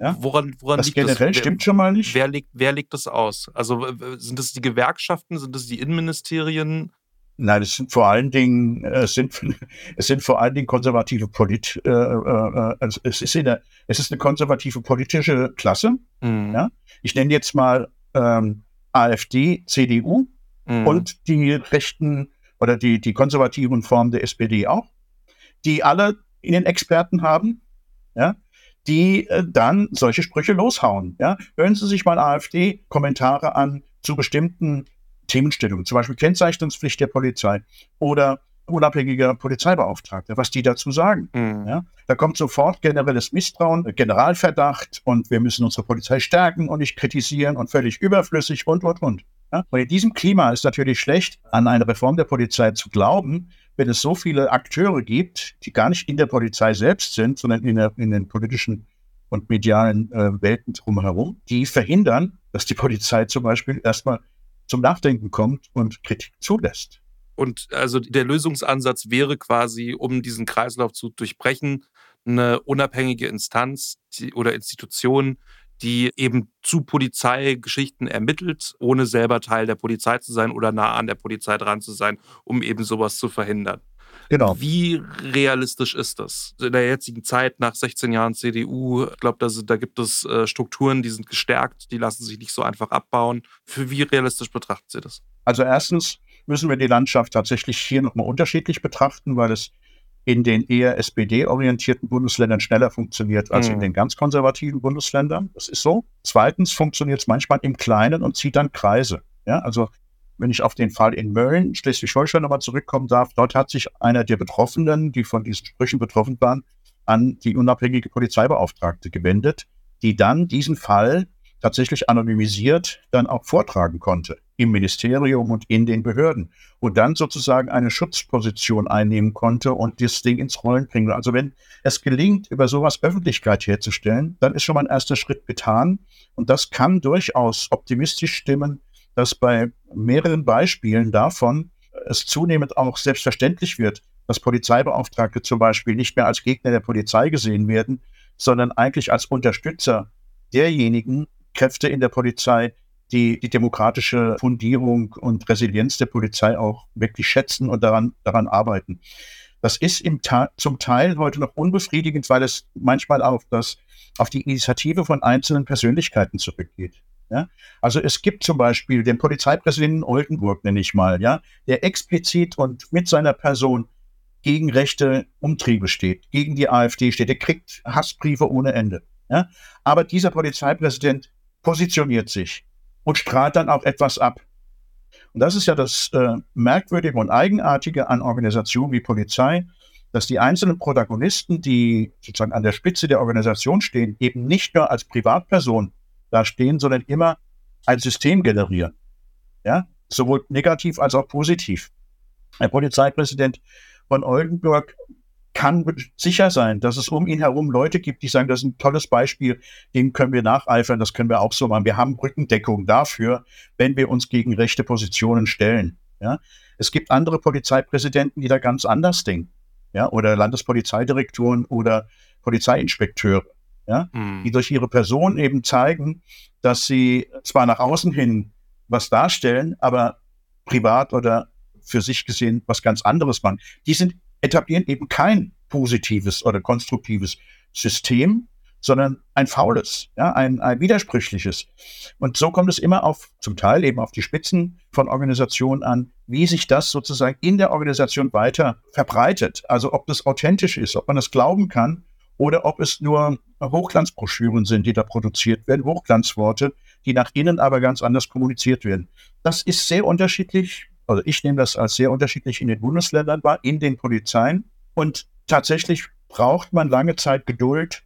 Ja? Woran, woran Das liegt generell das? stimmt schon mal nicht. Wer legt, wer legt das aus? Also sind das die Gewerkschaften, sind das die Innenministerien? Nein, es sind vor allen Dingen, äh, es sind, es sind vor allen Dingen konservative Polit, äh, äh, also es ist der, es ist eine konservative politische Klasse. Mhm. Ja. Ich nenne jetzt mal ähm, AfD, CDU Mhm. und die rechten oder die, die konservativen Formen der SPD auch, die alle in den Experten haben, ja, die äh, dann solche Sprüche loshauen. Ja. Hören Sie sich mal AfD-Kommentare an zu bestimmten Themenstellungen, zum Beispiel Kennzeichnungspflicht der Polizei oder unabhängiger Polizeibeauftragter, was die dazu sagen. Mhm. Ja, da kommt sofort generelles Misstrauen, Generalverdacht und wir müssen unsere Polizei stärken und nicht kritisieren und völlig überflüssig und, und, und. Ja, und in diesem Klima ist natürlich schlecht, an eine Reform der Polizei zu glauben, wenn es so viele Akteure gibt, die gar nicht in der Polizei selbst sind, sondern in, der, in den politischen und medialen äh, Welten drumherum, die verhindern, dass die Polizei zum Beispiel erstmal zum Nachdenken kommt und Kritik zulässt. Und also der Lösungsansatz wäre quasi, um diesen Kreislauf zu durchbrechen, eine unabhängige Instanz oder Institution, die eben zu Polizeigeschichten ermittelt, ohne selber Teil der Polizei zu sein oder nah an der Polizei dran zu sein, um eben sowas zu verhindern. Genau. Wie realistisch ist das? In der jetzigen Zeit, nach 16 Jahren CDU, ich glaube, da, da gibt es äh, Strukturen, die sind gestärkt, die lassen sich nicht so einfach abbauen. Für wie realistisch betrachten Sie das? Also erstens müssen wir die Landschaft tatsächlich hier nochmal unterschiedlich betrachten, weil es in den eher SPD-orientierten Bundesländern schneller funktioniert als Mhm. in den ganz konservativen Bundesländern. Das ist so. Zweitens funktioniert es manchmal im Kleinen und zieht dann Kreise. Ja, also wenn ich auf den Fall in Mölln, Schleswig-Holstein nochmal zurückkommen darf, dort hat sich einer der Betroffenen, die von diesen Sprüchen betroffen waren, an die unabhängige Polizeibeauftragte gewendet, die dann diesen Fall tatsächlich anonymisiert dann auch vortragen konnte im Ministerium und in den Behörden und dann sozusagen eine Schutzposition einnehmen konnte und das Ding ins Rollen bringen. Also wenn es gelingt, über sowas Öffentlichkeit herzustellen, dann ist schon mal ein erster Schritt getan und das kann durchaus optimistisch stimmen, dass bei mehreren Beispielen davon es zunehmend auch selbstverständlich wird, dass Polizeibeauftragte zum Beispiel nicht mehr als Gegner der Polizei gesehen werden, sondern eigentlich als Unterstützer derjenigen Kräfte in der Polizei, die die demokratische Fundierung und Resilienz der Polizei auch wirklich schätzen und daran, daran arbeiten. Das ist im zum Teil heute noch unbefriedigend, weil es manchmal auf, das, auf die Initiative von einzelnen Persönlichkeiten zurückgeht. Ja? Also es gibt zum Beispiel den Polizeipräsidenten Oldenburg, nenne ich mal, ja, der explizit und mit seiner Person gegen rechte Umtriebe steht, gegen die AfD steht. Der kriegt Hassbriefe ohne Ende. Ja? Aber dieser Polizeipräsident positioniert sich und strahlt dann auch etwas ab. Und das ist ja das äh, Merkwürdige und Eigenartige an Organisationen wie Polizei, dass die einzelnen Protagonisten, die sozusagen an der Spitze der Organisation stehen, eben nicht nur als Privatperson da stehen, sondern immer ein System generieren. Ja, sowohl negativ als auch positiv. Der Polizeipräsident von Oldenburg kann sicher sein, dass es um ihn herum Leute gibt, die sagen, das ist ein tolles Beispiel, dem können wir nacheifern, das können wir auch so machen. Wir haben Rückendeckung dafür, wenn wir uns gegen rechte Positionen stellen. Ja? Es gibt andere Polizeipräsidenten, die da ganz anders denken. Ja? Oder Landespolizeidirektoren oder Polizeiinspekteure, ja? Mhm. die durch ihre Person eben zeigen, dass sie zwar nach außen hin was darstellen, aber privat oder für sich gesehen was ganz anderes machen. Die sind etablieren eben kein positives oder konstruktives System, sondern ein faules, ja, ein, ein widersprüchliches. Und so kommt es immer auf, zum Teil eben auf die Spitzen von Organisationen an, wie sich das sozusagen in der Organisation weiter verbreitet. Also ob das authentisch ist, ob man das glauben kann oder ob es nur Hochglanzbroschüren sind, die da produziert werden, Hochglanzworte, die nach innen aber ganz anders kommuniziert werden. Das ist sehr unterschiedlich also ich nehme das als sehr unterschiedlich in den Bundesländern wahr, in den Polizeien. Und tatsächlich braucht man lange Zeit Geduld,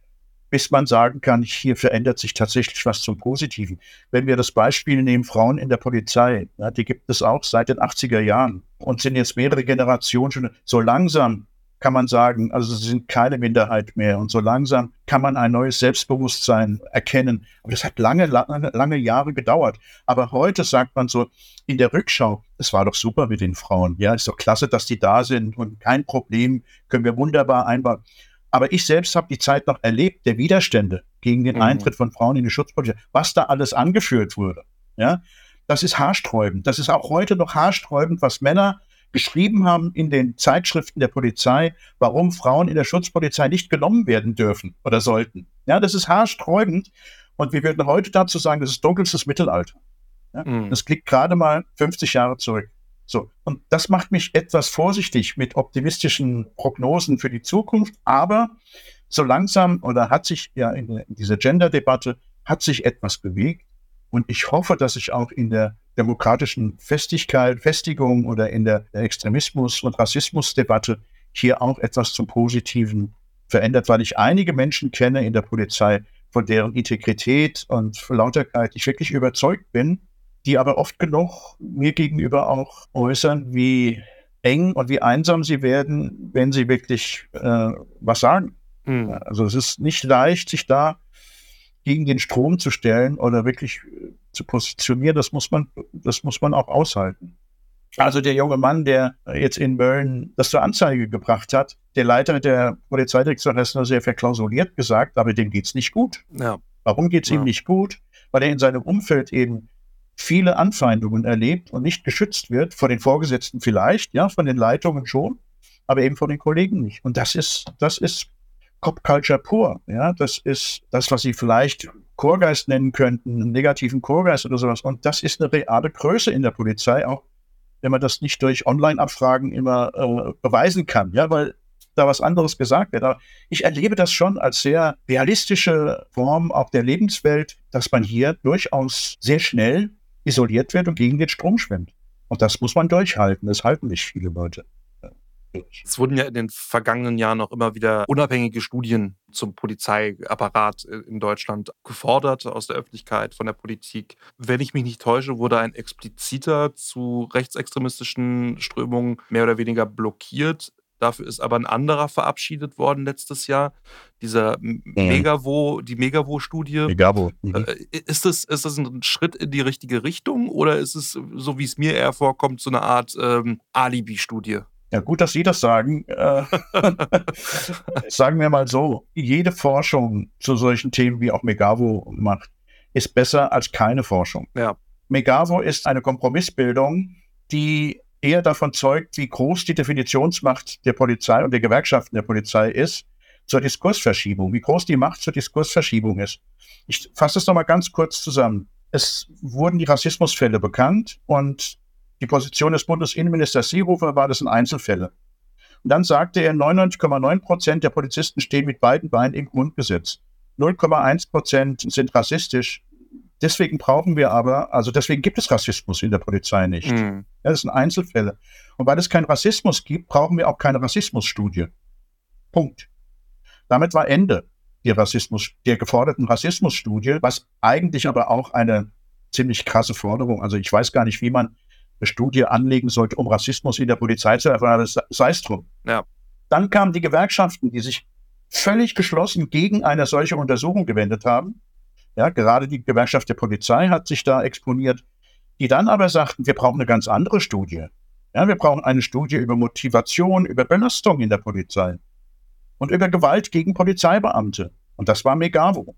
bis man sagen kann, hier verändert sich tatsächlich was zum Positiven. Wenn wir das Beispiel nehmen, Frauen in der Polizei, die gibt es auch seit den 80er Jahren und sind jetzt mehrere Generationen schon so langsam kann man sagen, also sie sind keine Minderheit mehr. Und so langsam kann man ein neues Selbstbewusstsein erkennen. Aber das hat lange, lange, lange Jahre gedauert. Aber heute sagt man so in der Rückschau, es war doch super mit den Frauen. Ja, ist doch klasse, dass die da sind und kein Problem, können wir wunderbar einbauen. Aber ich selbst habe die Zeit noch erlebt, der Widerstände gegen den mhm. Eintritt von Frauen in die Schutzpolizei, was da alles angeführt wurde. Ja, das ist haarsträubend. Das ist auch heute noch haarsträubend, was Männer geschrieben haben in den Zeitschriften der Polizei, warum Frauen in der Schutzpolizei nicht genommen werden dürfen oder sollten. Ja, das ist haarsträubend. Und wir würden heute dazu sagen, das ist dunkelstes Mittelalter. Ja, mhm. Das klickt gerade mal 50 Jahre zurück. So. Und das macht mich etwas vorsichtig mit optimistischen Prognosen für die Zukunft. Aber so langsam oder hat sich ja in, in dieser Gender-Debatte hat sich etwas bewegt. Und ich hoffe, dass sich auch in der demokratischen Festigkeit, Festigung oder in der Extremismus- und Rassismusdebatte hier auch etwas zum Positiven verändert, weil ich einige Menschen kenne in der Polizei, von deren Integrität und Lauterkeit ich wirklich überzeugt bin, die aber oft genug mir gegenüber auch äußern, wie eng und wie einsam sie werden, wenn sie wirklich äh, was sagen. Mhm. Also es ist nicht leicht, sich da gegen den Strom zu stellen oder wirklich zu positionieren, das muss man, das muss man auch aushalten. Also der junge Mann, der jetzt in Mölln das zur Anzeige gebracht hat, der Leiter der Polizeidirektion hat es nur sehr verklausuliert gesagt, aber dem geht es nicht gut. Ja. Warum geht es ja. ihm nicht gut? Weil er in seinem Umfeld eben viele Anfeindungen erlebt und nicht geschützt wird, von den Vorgesetzten vielleicht, ja, von den Leitungen schon, aber eben von den Kollegen nicht. Und das ist, das ist Cop Culture pur. Ja, das ist das, was Sie vielleicht Chorgeist nennen könnten, einen negativen Chorgeist oder sowas. Und das ist eine reale Größe in der Polizei, auch wenn man das nicht durch Online-Abfragen immer äh, beweisen kann, ja, weil da was anderes gesagt wird. Aber ich erlebe das schon als sehr realistische Form auch der Lebenswelt, dass man hier durchaus sehr schnell isoliert wird und gegen den Strom schwimmt. Und das muss man durchhalten. Das halten nicht viele Leute. Es wurden ja in den vergangenen Jahren auch immer wieder unabhängige Studien zum Polizeiapparat in Deutschland gefordert aus der Öffentlichkeit, von der Politik. Wenn ich mich nicht täusche, wurde ein expliziter zu rechtsextremistischen Strömungen mehr oder weniger blockiert. Dafür ist aber ein anderer verabschiedet worden letztes Jahr. Dieser mhm. Megavo, die Megavo-Studie. Megavo. Mhm. Äh, ist, das, ist das ein Schritt in die richtige Richtung oder ist es, so wie es mir eher vorkommt, so eine Art ähm, Alibi-Studie? Ja, gut, dass Sie das sagen. Äh, sagen wir mal so, jede Forschung zu solchen Themen, wie auch Megavo macht, ist besser als keine Forschung. Ja. Megavo ist eine Kompromissbildung, die eher davon zeugt, wie groß die Definitionsmacht der Polizei und der Gewerkschaften der Polizei ist zur Diskursverschiebung, wie groß die Macht zur Diskursverschiebung ist. Ich fasse es nochmal ganz kurz zusammen. Es wurden die Rassismusfälle bekannt und die Position des Bundesinnenministers Seehofer war, das sind Einzelfälle. Und dann sagte er, 99,9 Prozent der Polizisten stehen mit beiden Beinen im Grundgesetz. 0,1 Prozent sind rassistisch. Deswegen brauchen wir aber, also deswegen gibt es Rassismus in der Polizei nicht. Mhm. Ja, das sind Einzelfälle. Und weil es keinen Rassismus gibt, brauchen wir auch keine Rassismusstudie. Punkt. Damit war Ende der Rassismus, der geforderten Rassismusstudie, was eigentlich aber auch eine ziemlich krasse Forderung. Also ich weiß gar nicht, wie man eine Studie anlegen sollte, um Rassismus in der Polizei zu erfahren, sei es drum. Ja. Dann kamen die Gewerkschaften, die sich völlig geschlossen gegen eine solche Untersuchung gewendet haben. Ja, gerade die Gewerkschaft der Polizei hat sich da exponiert, die dann aber sagten, wir brauchen eine ganz andere Studie. Ja, wir brauchen eine Studie über Motivation, über Belastung in der Polizei und über Gewalt gegen Polizeibeamte. Und das war Megavo.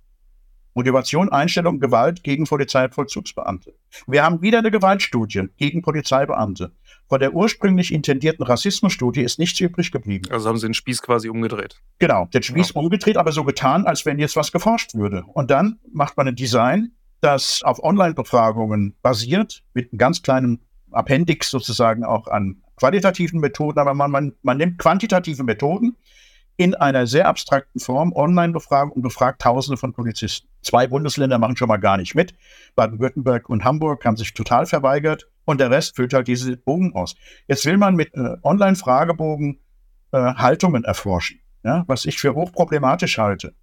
Motivation, Einstellung, Gewalt gegen Polizeivollzugsbeamte. Wir haben wieder eine Gewaltstudie gegen Polizeibeamte. Von der ursprünglich intendierten Rassismusstudie ist nichts übrig geblieben. Also haben sie den Spieß quasi umgedreht. Genau, den Spieß ja. umgedreht, aber so getan, als wenn jetzt was geforscht würde. Und dann macht man ein Design, das auf Online-Befragungen basiert, mit einem ganz kleinen Appendix sozusagen auch an qualitativen Methoden, aber man, man, man nimmt quantitative Methoden in einer sehr abstrakten Form Online-Befragung und befragt Tausende von Polizisten. Zwei Bundesländer machen schon mal gar nicht mit. Baden-Württemberg und Hamburg haben sich total verweigert und der Rest füllt halt diese Bogen aus. Jetzt will man mit äh, Online-Fragebogen äh, Haltungen erforschen, ja, was ich für hochproblematisch halte.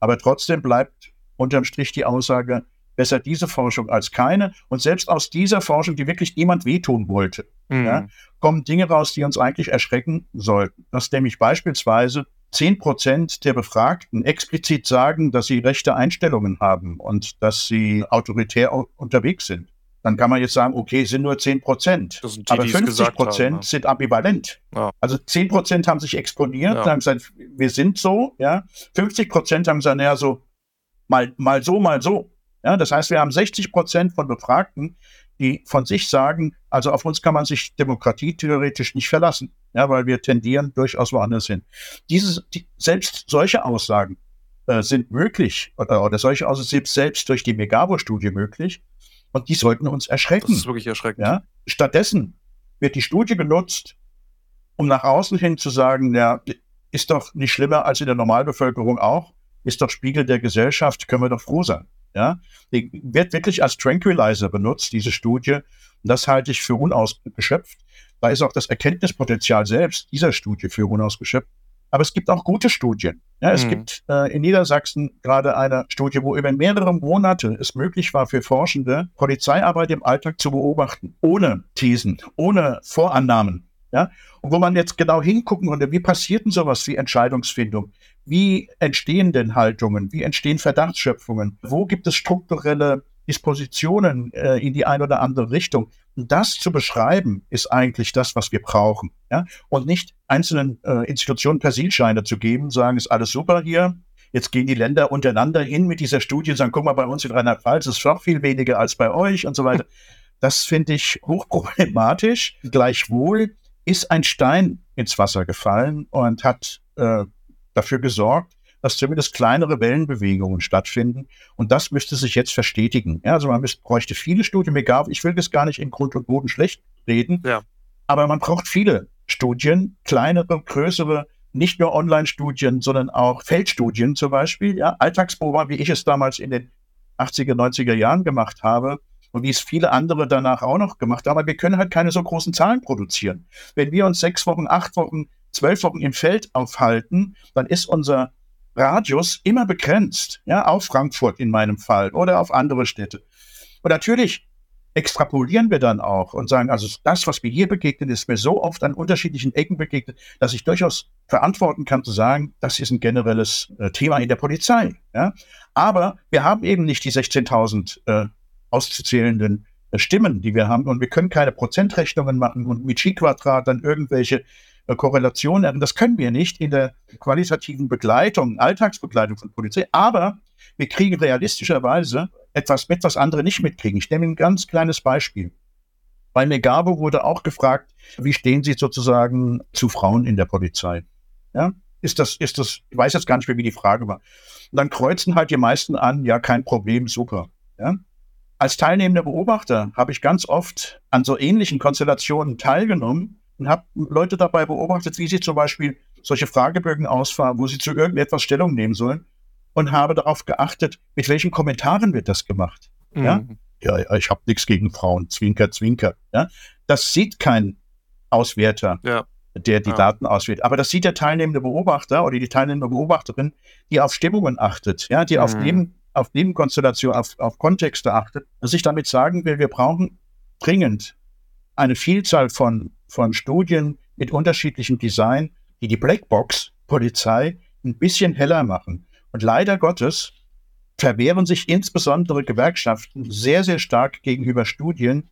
Aber trotzdem bleibt unterm Strich die Aussage, besser diese Forschung als keine. Und selbst aus dieser Forschung, die wirklich niemand wehtun wollte, mhm. ja, kommen Dinge raus, die uns eigentlich erschrecken sollten. Dass nämlich beispielsweise 10 Prozent der Befragten explizit sagen, dass sie rechte Einstellungen haben und dass sie autoritär unterwegs sind. Dann kann man jetzt sagen, okay, sind nur 10 Prozent. Aber 50 Prozent ne? sind ambivalent. Ja. Also 10 Prozent haben sich exponiert, ja. haben gesagt, wir sind so, ja. 50 Prozent haben gesagt, naja, so mal, mal so, mal so. Ja, das heißt, wir haben 60 Prozent von Befragten, die von sich sagen, also auf uns kann man sich Demokratie theoretisch nicht verlassen, ja, weil wir tendieren durchaus woanders hin. Dieses, die, selbst solche Aussagen äh, sind möglich oder, oder solche Aussagen sind selbst durch die Megabo-Studie möglich und die sollten uns erschrecken. Das ist wirklich erschreckend. Ja? Stattdessen wird die Studie genutzt, um nach außen hin zu sagen, ja, ist doch nicht schlimmer als in der Normalbevölkerung auch, ist doch Spiegel der Gesellschaft, können wir doch froh sein. Ja, die wird wirklich als Tranquilizer benutzt, diese Studie. Und das halte ich für unausgeschöpft. Da ist auch das Erkenntnispotenzial selbst dieser Studie für unausgeschöpft. Aber es gibt auch gute Studien. Ja, es mhm. gibt äh, in Niedersachsen gerade eine Studie, wo über mehrere Monate es möglich war für Forschende, Polizeiarbeit im Alltag zu beobachten, ohne Thesen, ohne Vorannahmen. Ja, und wo man jetzt genau hingucken konnte, wie passiert denn sowas wie Entscheidungsfindung? Wie entstehen denn Haltungen? Wie entstehen Verdachtsschöpfungen? Wo gibt es strukturelle Dispositionen äh, in die eine oder andere Richtung? Und das zu beschreiben, ist eigentlich das, was wir brauchen. Ja? Und nicht einzelnen äh, Institutionen Persilscheine zu geben, sagen, ist alles super hier. Jetzt gehen die Länder untereinander hin mit dieser Studie und sagen, guck mal, bei uns in Rheinland-Pfalz ist es doch viel weniger als bei euch und so weiter. Das finde ich hochproblematisch. Gleichwohl ist ein Stein ins Wasser gefallen und hat äh, dafür gesorgt, dass zumindest kleinere Wellenbewegungen stattfinden. Und das müsste sich jetzt verstetigen. Ja, also man müsste, bräuchte viele Studien. Egal, ich will das gar nicht in Grund und Boden schlecht reden. Ja. Aber man braucht viele Studien, kleinere, größere, nicht nur Online-Studien, sondern auch Feldstudien zum Beispiel. Ja, Alltagsproben, wie ich es damals in den 80er, 90er Jahren gemacht habe und wie es viele andere danach auch noch gemacht haben. Aber wir können halt keine so großen Zahlen produzieren. Wenn wir uns sechs Wochen, acht Wochen zwölf Wochen im Feld aufhalten, dann ist unser Radius immer begrenzt, ja, auf Frankfurt in meinem Fall oder auf andere Städte. Und natürlich extrapolieren wir dann auch und sagen, also das, was mir hier begegnet, ist mir so oft an unterschiedlichen Ecken begegnet, dass ich durchaus verantworten kann zu sagen, das ist ein generelles äh, Thema in der Polizei. Ja? Aber wir haben eben nicht die 16.000 äh, auszuzählenden äh, Stimmen, die wir haben und wir können keine Prozentrechnungen machen und mit Chi-Quadrat dann irgendwelche äh, Korrelation Das können wir nicht in der qualitativen Begleitung, Alltagsbegleitung von Polizei, aber wir kriegen realistischerweise etwas mit, was andere nicht mitkriegen. Ich nehme ein ganz kleines Beispiel. Bei Megabo wurde auch gefragt, wie stehen Sie sozusagen zu Frauen in der Polizei? Ja, ist das, ist das, ich weiß jetzt gar nicht mehr, wie die Frage war. Und dann kreuzen halt die meisten an, ja, kein Problem, super. Ja? Als teilnehmender Beobachter habe ich ganz oft an so ähnlichen Konstellationen teilgenommen und habe Leute dabei beobachtet, wie sie zum Beispiel solche Fragebögen ausfahren, wo sie zu irgendetwas Stellung nehmen sollen und habe darauf geachtet, mit welchen Kommentaren wird das gemacht. Mhm. Ja? ja, ich habe nichts gegen Frauen, Zwinker, Zwinker. Ja? Das sieht kein Auswerter, ja. der die ja. Daten auswählt. Aber das sieht der teilnehmende Beobachter oder die teilnehmende Beobachterin, die auf Stimmungen achtet, ja, die mhm. auf, Neben, auf Nebenkonstellationen, auf, auf Kontexte achtet, dass ich damit sagen will, wir brauchen dringend eine Vielzahl von von Studien mit unterschiedlichem Design, die die Blackbox Polizei ein bisschen heller machen. Und leider Gottes verwehren sich insbesondere Gewerkschaften sehr, sehr stark gegenüber Studien,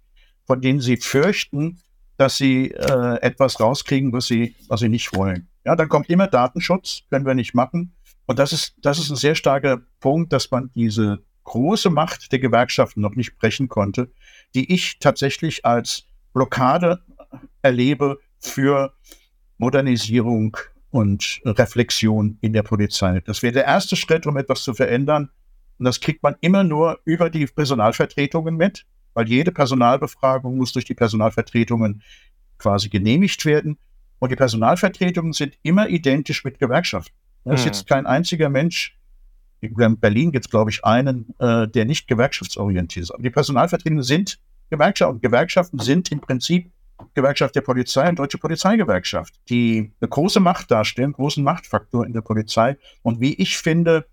von denen sie fürchten, dass sie äh, etwas rauskriegen, was sie, was sie nicht wollen. Ja, dann kommt immer Datenschutz, können wir nicht machen. Und das ist, das ist ein sehr starker Punkt, dass man diese große Macht der Gewerkschaften noch nicht brechen konnte, die ich tatsächlich als Blockade erlebe für Modernisierung und Reflexion in der Polizei. Das wäre der erste Schritt, um etwas zu verändern. Und das kriegt man immer nur über die Personalvertretungen mit, weil jede Personalbefragung muss durch die Personalvertretungen quasi genehmigt werden. Und die Personalvertretungen sind immer identisch mit Gewerkschaften. Es hm. sitzt kein einziger Mensch, in Berlin gibt es, glaube ich, einen, äh, der nicht gewerkschaftsorientiert ist. Aber die Personalvertretungen sind Gewerkschaften. Gewerkschaften sind im Prinzip Gewerkschaft der Polizei und Deutsche Polizeigewerkschaft, die eine große Macht darstellen, großen Machtfaktor in der Polizei und wie ich finde,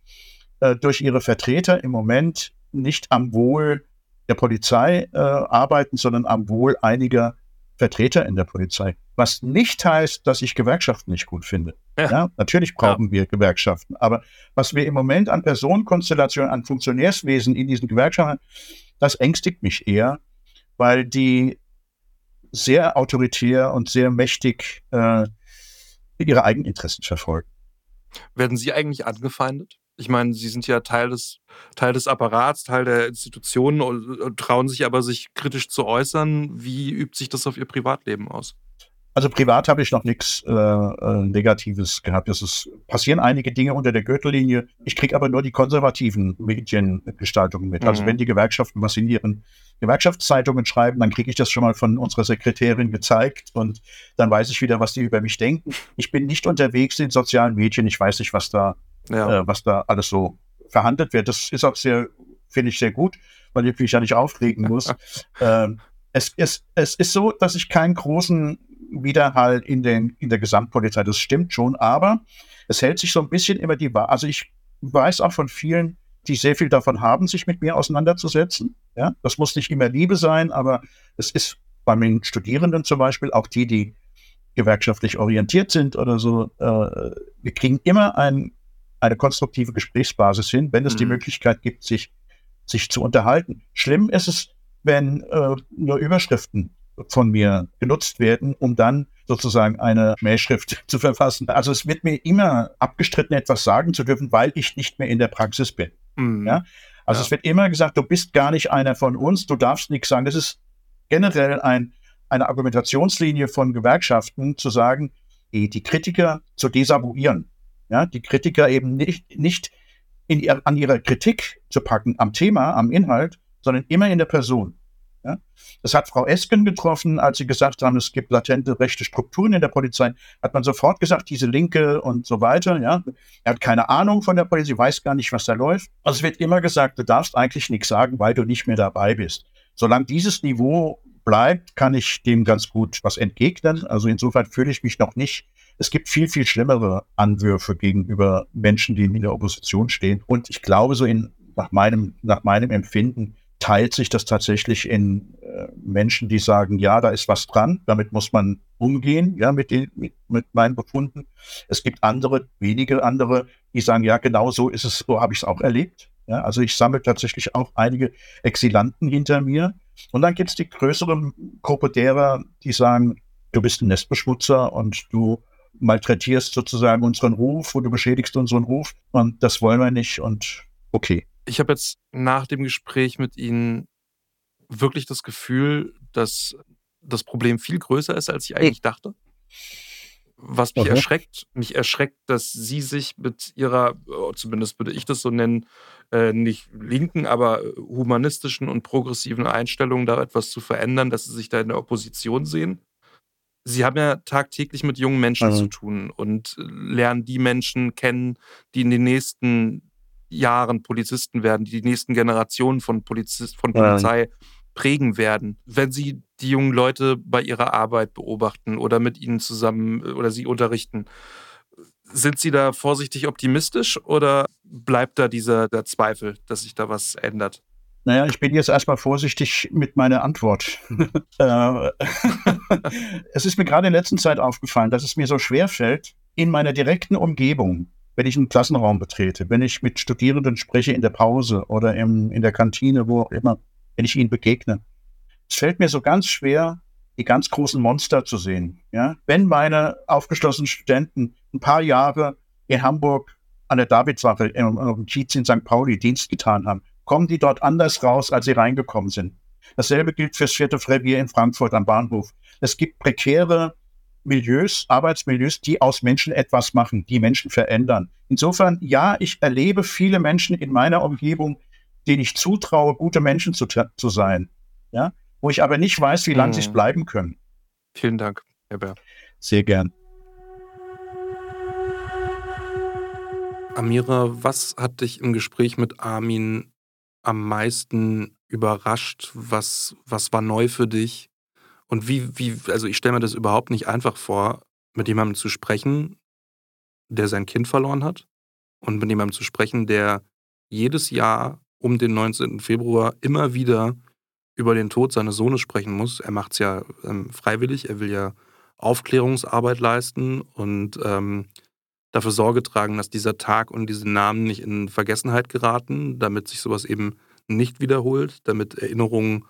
äh, durch ihre Vertreter im Moment nicht am Wohl der Polizei äh, arbeiten, sondern am Wohl einiger Vertreter in der Polizei. Was nicht heißt, dass ich Gewerkschaften nicht gut finde. Ja. ja natürlich brauchen ja. wir Gewerkschaften. Aber was wir im Moment an Personenkonstellationen, an Funktionärswesen in diesen Gewerkschaften, das ängstigt mich eher, weil die sehr autoritär und sehr mächtig äh, ihre Eigeninteressen verfolgen. Werden Sie eigentlich angefeindet? Ich meine, Sie sind ja Teil des, Teil des Apparats, Teil der Institutionen und trauen sich aber, sich kritisch zu äußern. Wie übt sich das auf Ihr Privatleben aus? Also privat habe ich noch nichts äh, äh, Negatives gehabt. Es ist, passieren einige Dinge unter der Gürtellinie. Ich kriege aber nur die konservativen Mediengestaltungen mit. Also mhm. Also wenn die Gewerkschaften was in ihren Gewerkschaftszeitungen schreiben, dann kriege ich das schon mal von unserer Sekretärin gezeigt und dann weiß ich wieder, was die über mich denken. Ich bin nicht unterwegs in sozialen Medien. Ich weiß nicht, was da, ja. äh, was da alles so verhandelt wird. Das ist auch sehr, finde ich sehr gut, weil ich mich ja nicht aufregen muss. ähm, es, es, es ist so, dass ich keinen großen Widerhall in, den, in der Gesamtpolizei. Das stimmt schon, aber es hält sich so ein bisschen immer die Wahrheit. Also ich weiß auch von vielen, die sehr viel davon haben, sich mit mir auseinanderzusetzen. Ja, das muss nicht immer Liebe sein, aber es ist bei den Studierenden zum Beispiel, auch die, die gewerkschaftlich orientiert sind oder so, äh, wir kriegen immer ein, eine konstruktive Gesprächsbasis hin, wenn es mhm. die Möglichkeit gibt, sich, sich zu unterhalten. Schlimm ist es, wenn äh, nur Überschriften von mir genutzt werden, um dann sozusagen eine Mailschrift zu verfassen. Also es wird mir immer abgestritten, etwas sagen zu dürfen, weil ich nicht mehr in der Praxis bin. Mhm. Ja? Also ja. es wird immer gesagt, du bist gar nicht einer von uns, du darfst nichts sagen. Das ist generell ein, eine Argumentationslinie von Gewerkschaften, zu sagen, die, die Kritiker zu desavouieren. Ja, die Kritiker eben nicht, nicht in ihr, an ihrer Kritik zu packen am Thema, am Inhalt, sondern immer in der Person. Ja? Das hat Frau Esken getroffen, als sie gesagt haben, es gibt latente rechte Strukturen in der Polizei, hat man sofort gesagt, diese Linke und so weiter. Ja? Er hat keine Ahnung von der Polizei, weiß gar nicht, was da läuft. Also es wird immer gesagt, du darfst eigentlich nichts sagen, weil du nicht mehr dabei bist. Solange dieses Niveau bleibt, kann ich dem ganz gut was entgegnen. Also insofern fühle ich mich noch nicht es gibt viel, viel schlimmere Anwürfe gegenüber Menschen, die in der Opposition stehen. Und ich glaube, so in, nach meinem, nach meinem Empfinden teilt sich das tatsächlich in äh, Menschen, die sagen, ja, da ist was dran, damit muss man umgehen, ja, mit, den, mit, mit meinen Befunden. Es gibt andere, wenige andere, die sagen, ja, genau so ist es, so habe ich es auch erlebt. Ja, also ich sammle tatsächlich auch einige Exilanten hinter mir. Und dann gibt es die größere Gruppe derer, die sagen, du bist ein Nestbeschmutzer und du malträtierst sozusagen unseren Ruf und du beschädigst unseren Ruf und das wollen wir nicht und okay ich habe jetzt nach dem Gespräch mit Ihnen wirklich das Gefühl, dass das Problem viel größer ist, als ich eigentlich dachte. Was mich okay. erschreckt, mich erschreckt, dass Sie sich mit Ihrer, oh, zumindest würde ich das so nennen, äh, nicht linken, aber humanistischen und progressiven Einstellungen da etwas zu verändern, dass Sie sich da in der Opposition sehen. Sie haben ja tagtäglich mit jungen Menschen mhm. zu tun und lernen die Menschen kennen, die in den nächsten Jahren Polizisten werden, die die nächsten Generationen von, Polizist, von Polizei ja. prägen werden. Wenn Sie die jungen Leute bei ihrer Arbeit beobachten oder mit ihnen zusammen äh, oder sie unterrichten, sind Sie da vorsichtig optimistisch oder bleibt da dieser der Zweifel, dass sich da was ändert? Naja, ich bin jetzt erstmal vorsichtig mit meiner Antwort. Äh, es ist mir gerade in letzter Zeit aufgefallen, dass es mir so schwer fällt, in meiner direkten Umgebung, wenn ich einen Klassenraum betrete, wenn ich mit Studierenden spreche in der Pause oder im, in der Kantine, wo auch immer, wenn ich ihnen begegne, es fällt mir so ganz schwer, die ganz großen Monster zu sehen. Ja? Wenn meine aufgeschlossenen Studenten ein paar Jahre in Hamburg an der Davidswache im Kiez in St. Pauli Dienst getan haben, kommen die dort anders raus, als sie reingekommen sind. Dasselbe gilt fürs vierte Revier in Frankfurt am Bahnhof. Es gibt prekäre Milieus, Arbeitsmilieus, die aus Menschen etwas machen, die Menschen verändern. Insofern, ja, ich erlebe viele Menschen in meiner Umgebung, denen ich zutraue, gute Menschen zu, zu sein. Ja, wo ich aber nicht weiß, wie lange hm. sie es bleiben können. Vielen Dank, Herr Bär. Sehr gern. Amira, was hat dich im Gespräch mit Armin am meisten überrascht? Was, was war neu für dich? Und wie, wie, also ich stelle mir das überhaupt nicht einfach vor, mit jemandem zu sprechen, der sein Kind verloren hat und mit jemandem zu sprechen, der jedes Jahr um den 19. Februar immer wieder über den Tod seines Sohnes sprechen muss. Er macht es ja ähm, freiwillig, er will ja Aufklärungsarbeit leisten und ähm, dafür Sorge tragen, dass dieser Tag und diese Namen nicht in Vergessenheit geraten, damit sich sowas eben nicht wiederholt, damit Erinnerungen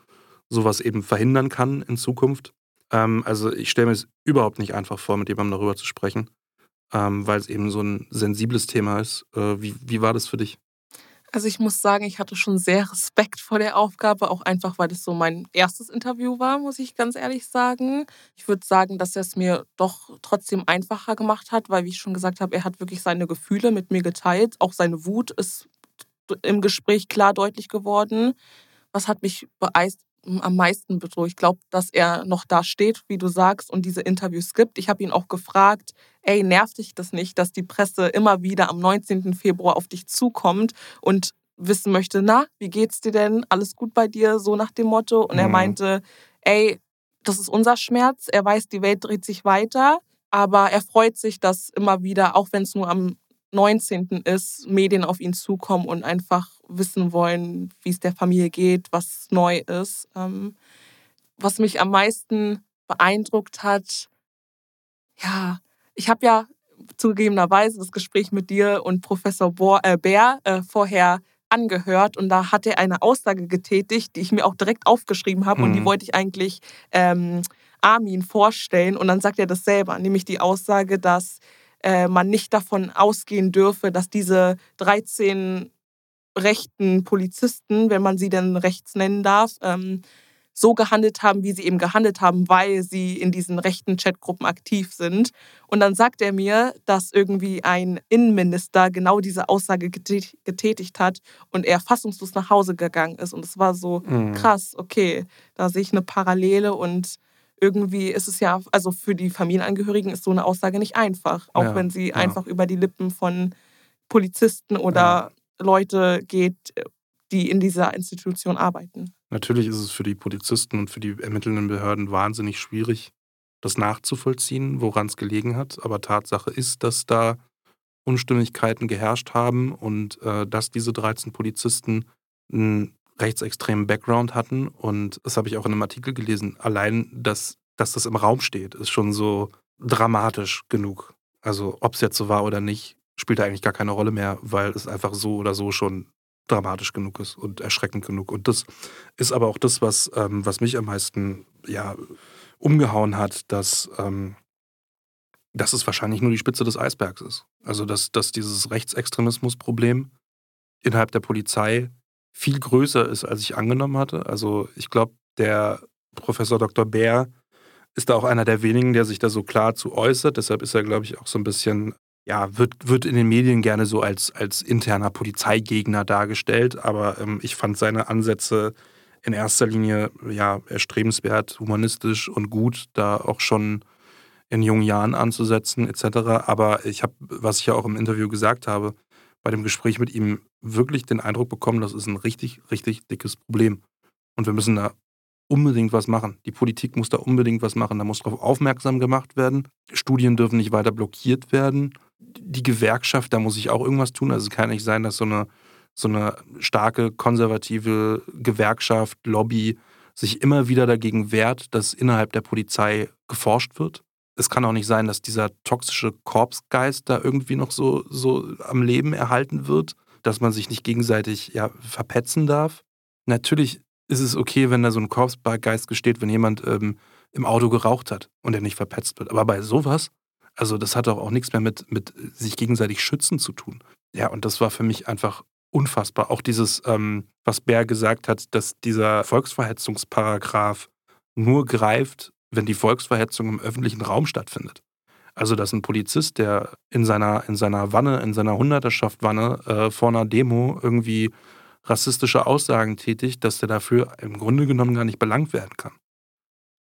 sowas eben verhindern kann in Zukunft. Ähm, also ich stelle mir es überhaupt nicht einfach vor, mit jemandem darüber zu sprechen, ähm, weil es eben so ein sensibles Thema ist. Äh, wie, wie war das für dich? Also ich muss sagen, ich hatte schon sehr Respekt vor der Aufgabe, auch einfach, weil das so mein erstes Interview war, muss ich ganz ehrlich sagen. Ich würde sagen, dass er es mir doch trotzdem einfacher gemacht hat, weil, wie ich schon gesagt habe, er hat wirklich seine Gefühle mit mir geteilt. Auch seine Wut ist im Gespräch klar deutlich geworden. Was hat mich beeist am meisten bedroht. Ich glaube, dass er noch da steht, wie du sagst, und diese Interviews gibt. Ich habe ihn auch gefragt, ey, nervt dich das nicht, dass die Presse immer wieder am 19. Februar auf dich zukommt und wissen möchte, na, wie geht's dir denn? Alles gut bei dir? So nach dem Motto. Und mhm. er meinte, ey, das ist unser Schmerz. Er weiß, die Welt dreht sich weiter. Aber er freut sich, dass immer wieder, auch wenn es nur am 19. ist, Medien auf ihn zukommen und einfach wissen wollen, wie es der Familie geht, was neu ist. Ähm, was mich am meisten beeindruckt hat, ja, ich habe ja zugegebenerweise das Gespräch mit dir und Professor Bohr, äh, Bär äh, vorher angehört und da hat er eine Aussage getätigt, die ich mir auch direkt aufgeschrieben habe mhm. und die mhm. wollte ich eigentlich ähm, Armin vorstellen und dann sagt er das selber, nämlich die Aussage, dass äh, man nicht davon ausgehen dürfe, dass diese 13 rechten Polizisten, wenn man sie denn rechts nennen darf, ähm, so gehandelt haben, wie sie eben gehandelt haben, weil sie in diesen rechten Chatgruppen aktiv sind. Und dann sagt er mir, dass irgendwie ein Innenminister genau diese Aussage getätigt hat und er fassungslos nach Hause gegangen ist. Und es war so mhm. krass, okay, da sehe ich eine Parallele und irgendwie ist es ja, also für die Familienangehörigen ist so eine Aussage nicht einfach, auch ja, wenn sie ja. einfach über die Lippen von Polizisten oder ja. Leute geht, die in dieser Institution arbeiten. Natürlich ist es für die Polizisten und für die ermittelnden Behörden wahnsinnig schwierig, das nachzuvollziehen, woran es gelegen hat. Aber Tatsache ist, dass da Unstimmigkeiten geherrscht haben und äh, dass diese 13 Polizisten einen rechtsextremen Background hatten. Und das habe ich auch in einem Artikel gelesen. Allein, dass, dass das im Raum steht, ist schon so dramatisch genug. Also ob es jetzt so war oder nicht, spielt da eigentlich gar keine Rolle mehr, weil es einfach so oder so schon dramatisch genug ist und erschreckend genug. Und das ist aber auch das, was, ähm, was mich am meisten ja, umgehauen hat, dass, ähm, dass es wahrscheinlich nur die Spitze des Eisbergs ist. Also dass, dass dieses Rechtsextremismusproblem innerhalb der Polizei viel größer ist, als ich angenommen hatte. Also ich glaube, der Professor Dr. Bär ist da auch einer der wenigen, der sich da so klar zu äußert. Deshalb ist er, glaube ich, auch so ein bisschen, ja, wird, wird in den Medien gerne so als, als interner Polizeigegner dargestellt. Aber ähm, ich fand seine Ansätze in erster Linie ja erstrebenswert, humanistisch und gut, da auch schon in jungen Jahren anzusetzen, etc. Aber ich habe, was ich ja auch im Interview gesagt habe, bei dem Gespräch mit ihm wirklich den Eindruck bekommen, das ist ein richtig, richtig dickes Problem. Und wir müssen da unbedingt was machen. Die Politik muss da unbedingt was machen. Da muss darauf aufmerksam gemacht werden. Studien dürfen nicht weiter blockiert werden. Die Gewerkschaft, da muss ich auch irgendwas tun. Also es kann nicht sein, dass so eine, so eine starke konservative Gewerkschaft, Lobby sich immer wieder dagegen wehrt, dass innerhalb der Polizei geforscht wird. es kann auch nicht sein, dass dieser toxische Korpsgeist da irgendwie noch so, so am Leben erhalten wird, dass man sich nicht gegenseitig ja, verpetzen darf. Natürlich ist es okay, wenn da so ein Korpsgeist gesteht, wenn jemand ähm, im Auto geraucht hat und er nicht verpetzt wird. Aber bei sowas, also das hat auch nichts mehr mit, mit sich gegenseitig schützen zu tun. Ja, und das war für mich einfach unfassbar. Auch dieses, ähm, was Bär gesagt hat, dass dieser Volksverhetzungsparagraf nur greift, wenn die Volksverhetzung im öffentlichen Raum stattfindet. Also, dass ein Polizist, der in seiner, in seiner Wanne, in seiner Hunderterschaft-Wanne äh, vor einer Demo irgendwie rassistische Aussagen tätigt, dass der dafür im Grunde genommen gar nicht belangt werden kann.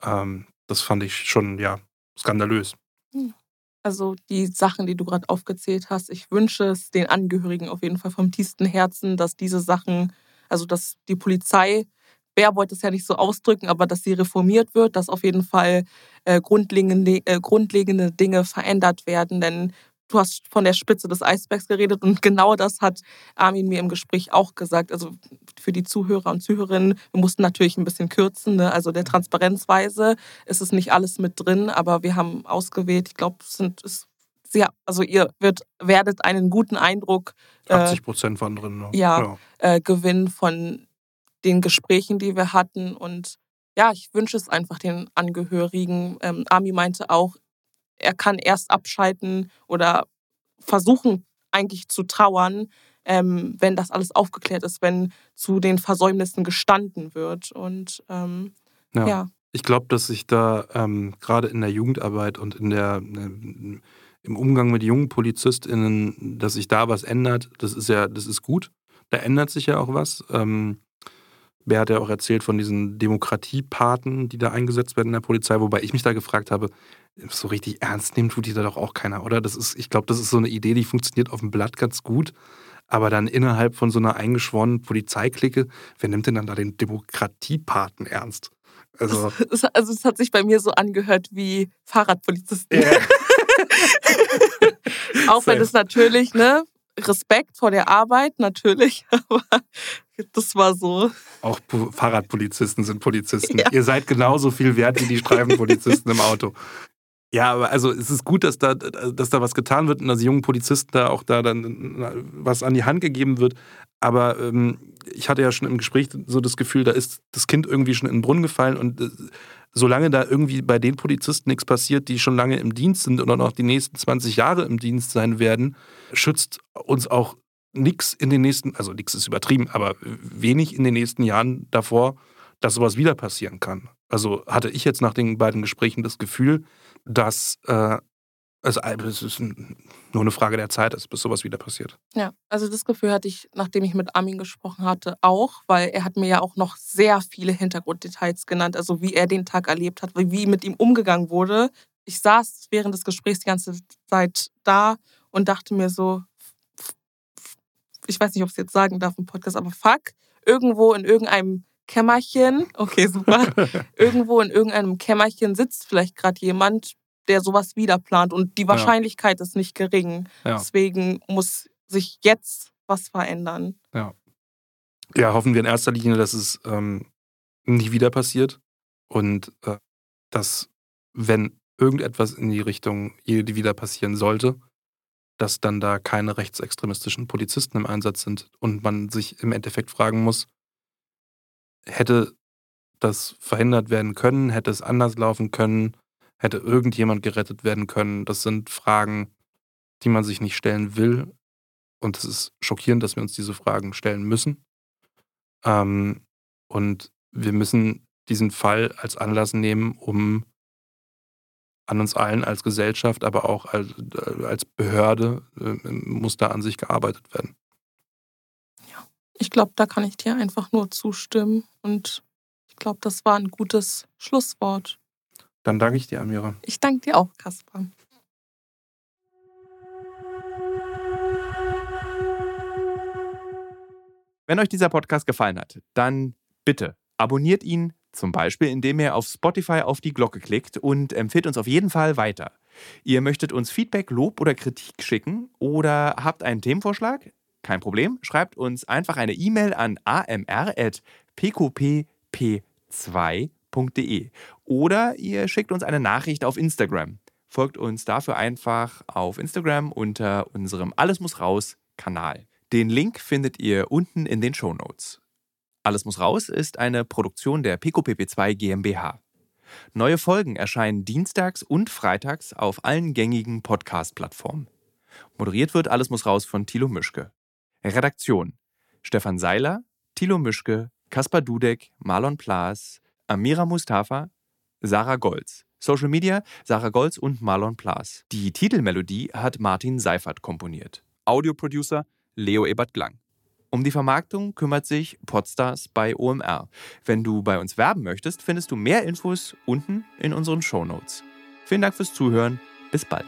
Ähm, das fand ich schon, ja, skandalös. Hm. Also die Sachen, die du gerade aufgezählt hast, ich wünsche es den Angehörigen auf jeden Fall vom tiefsten Herzen, dass diese Sachen, also dass die Polizei Bär wollte es ja nicht so ausdrücken, aber dass sie reformiert wird, dass auf jeden Fall äh, grundlegende, äh, grundlegende Dinge verändert werden. Denn du hast von der Spitze des Eisbergs geredet und genau das hat Armin mir im Gespräch auch gesagt. Also für die Zuhörer und Zuhörerinnen, wir mussten natürlich ein bisschen kürzen. Ne? Also der Transparenzweise ist es nicht alles mit drin, aber wir haben ausgewählt, ich glaube, es sind es ja, also ihr wird, werdet einen guten Eindruck. 80 äh, Prozent waren drin. Ne? Ja, ja. Äh, gewinnen von den Gesprächen, die wir hatten. Und ja, ich wünsche es einfach den Angehörigen. Ähm, Ami meinte auch, er kann erst abschalten oder versuchen eigentlich zu trauern, ähm, wenn das alles aufgeklärt ist, wenn zu den Versäumnissen gestanden wird. Und ähm, ja. ja. Ich glaube, dass sich da ähm, gerade in der Jugendarbeit und in der, äh, im Umgang mit jungen PolizistInnen, dass sich da was ändert, das ist ja, das ist gut. Da ändert sich ja auch was. Ähm, Wer hat ja auch erzählt von diesen Demokratiepaten, die da eingesetzt werden in der Polizei, wobei ich mich da gefragt habe, so richtig ernst nehmen tut die da doch auch keiner, oder? Das ist, ich glaube, das ist so eine Idee, die funktioniert auf dem Blatt ganz gut. Aber dann innerhalb von so einer eingeschworenen Polizeiklicke, wer nimmt denn dann da den Demokratiepaten ernst? Also es, also es hat sich bei mir so angehört wie Fahrradpolizisten. Yeah. Auch wenn es natürlich, ne, Respekt vor der Arbeit, natürlich, aber das war so. Auch Fahrradpolizisten sind Polizisten. Ja. Ihr seid genauso viel wert wie die Streifenpolizisten im Auto. Ja, aber also es ist gut, dass da, dass da was getan wird und dass jungen Polizisten da auch da dann was an die Hand gegeben wird. Aber ähm, ich hatte ja schon im Gespräch so das Gefühl, da ist das Kind irgendwie schon in den Brunnen gefallen und äh, solange da irgendwie bei den Polizisten nichts passiert, die schon lange im Dienst sind und auch noch die nächsten 20 Jahre im Dienst sein werden, schützt uns auch nichts in den nächsten, also nichts ist übertrieben, aber wenig in den nächsten Jahren davor, dass sowas wieder passieren kann. Also hatte ich jetzt nach den beiden Gesprächen das Gefühl, dass äh, also es ist nur eine Frage der Zeit, bis sowas wieder passiert. Ja, also das Gefühl hatte ich, nachdem ich mit Armin gesprochen hatte, auch, weil er hat mir ja auch noch sehr viele Hintergrunddetails genannt, also wie er den Tag erlebt hat, wie mit ihm umgegangen wurde. Ich saß während des Gesprächs die ganze Zeit da und dachte mir so, ich weiß nicht, ob ich es jetzt sagen darf im Podcast, aber fuck, irgendwo in irgendeinem Kämmerchen, okay, super, irgendwo in irgendeinem Kämmerchen sitzt vielleicht gerade jemand, der sowas wieder plant. Und die Wahrscheinlichkeit ja. ist nicht gering. Ja. Deswegen muss sich jetzt was verändern. Ja. Ja, hoffen wir in erster Linie, dass es ähm, nie wieder passiert und äh, dass, wenn irgendetwas in die Richtung wieder passieren sollte, dass dann da keine rechtsextremistischen Polizisten im Einsatz sind und man sich im Endeffekt fragen muss, hätte das verhindert werden können, hätte es anders laufen können, Hätte irgendjemand gerettet werden können? Das sind Fragen, die man sich nicht stellen will. Und es ist schockierend, dass wir uns diese Fragen stellen müssen. Ähm, und wir müssen diesen Fall als Anlass nehmen, um an uns allen als Gesellschaft, aber auch als, äh, als Behörde äh, muss da an sich gearbeitet werden. Ja, ich glaube, da kann ich dir einfach nur zustimmen. Und ich glaube, das war ein gutes Schlusswort. Dann danke ich dir, Amira. Ich danke dir auch, Kaspar. Wenn euch dieser Podcast gefallen hat, dann bitte abonniert ihn, zum Beispiel indem ihr auf Spotify auf die Glocke klickt und empfiehlt uns auf jeden Fall weiter. Ihr möchtet uns Feedback, Lob oder Kritik schicken oder habt einen Themenvorschlag? Kein Problem, schreibt uns einfach eine E-Mail an amr.pqpp2.de oder ihr schickt uns eine Nachricht auf Instagram. folgt uns dafür einfach auf Instagram unter unserem Alles muss raus Kanal. Den Link findet ihr unten in den Show Notes. Alles muss raus ist eine Produktion der PicoPP2 GmbH. Neue Folgen erscheinen dienstags und freitags auf allen gängigen Podcast-Plattformen. Moderiert wird Alles muss raus von Thilo Mischke. Redaktion Stefan Seiler, Thilo Mischke, Kaspar Dudek, Marlon Plaas, Amira Mustafa, Sarah Golz. Social Media Sarah Golz und Marlon Plaas. Die Titelmelodie hat Martin Seifert komponiert. Audioproducer Leo Ebert Glang. Um die Vermarktung kümmert sich Podstars bei OMR. Wenn du bei uns werben möchtest, findest du mehr Infos unten in unseren Shownotes. Vielen Dank fürs Zuhören. Bis bald.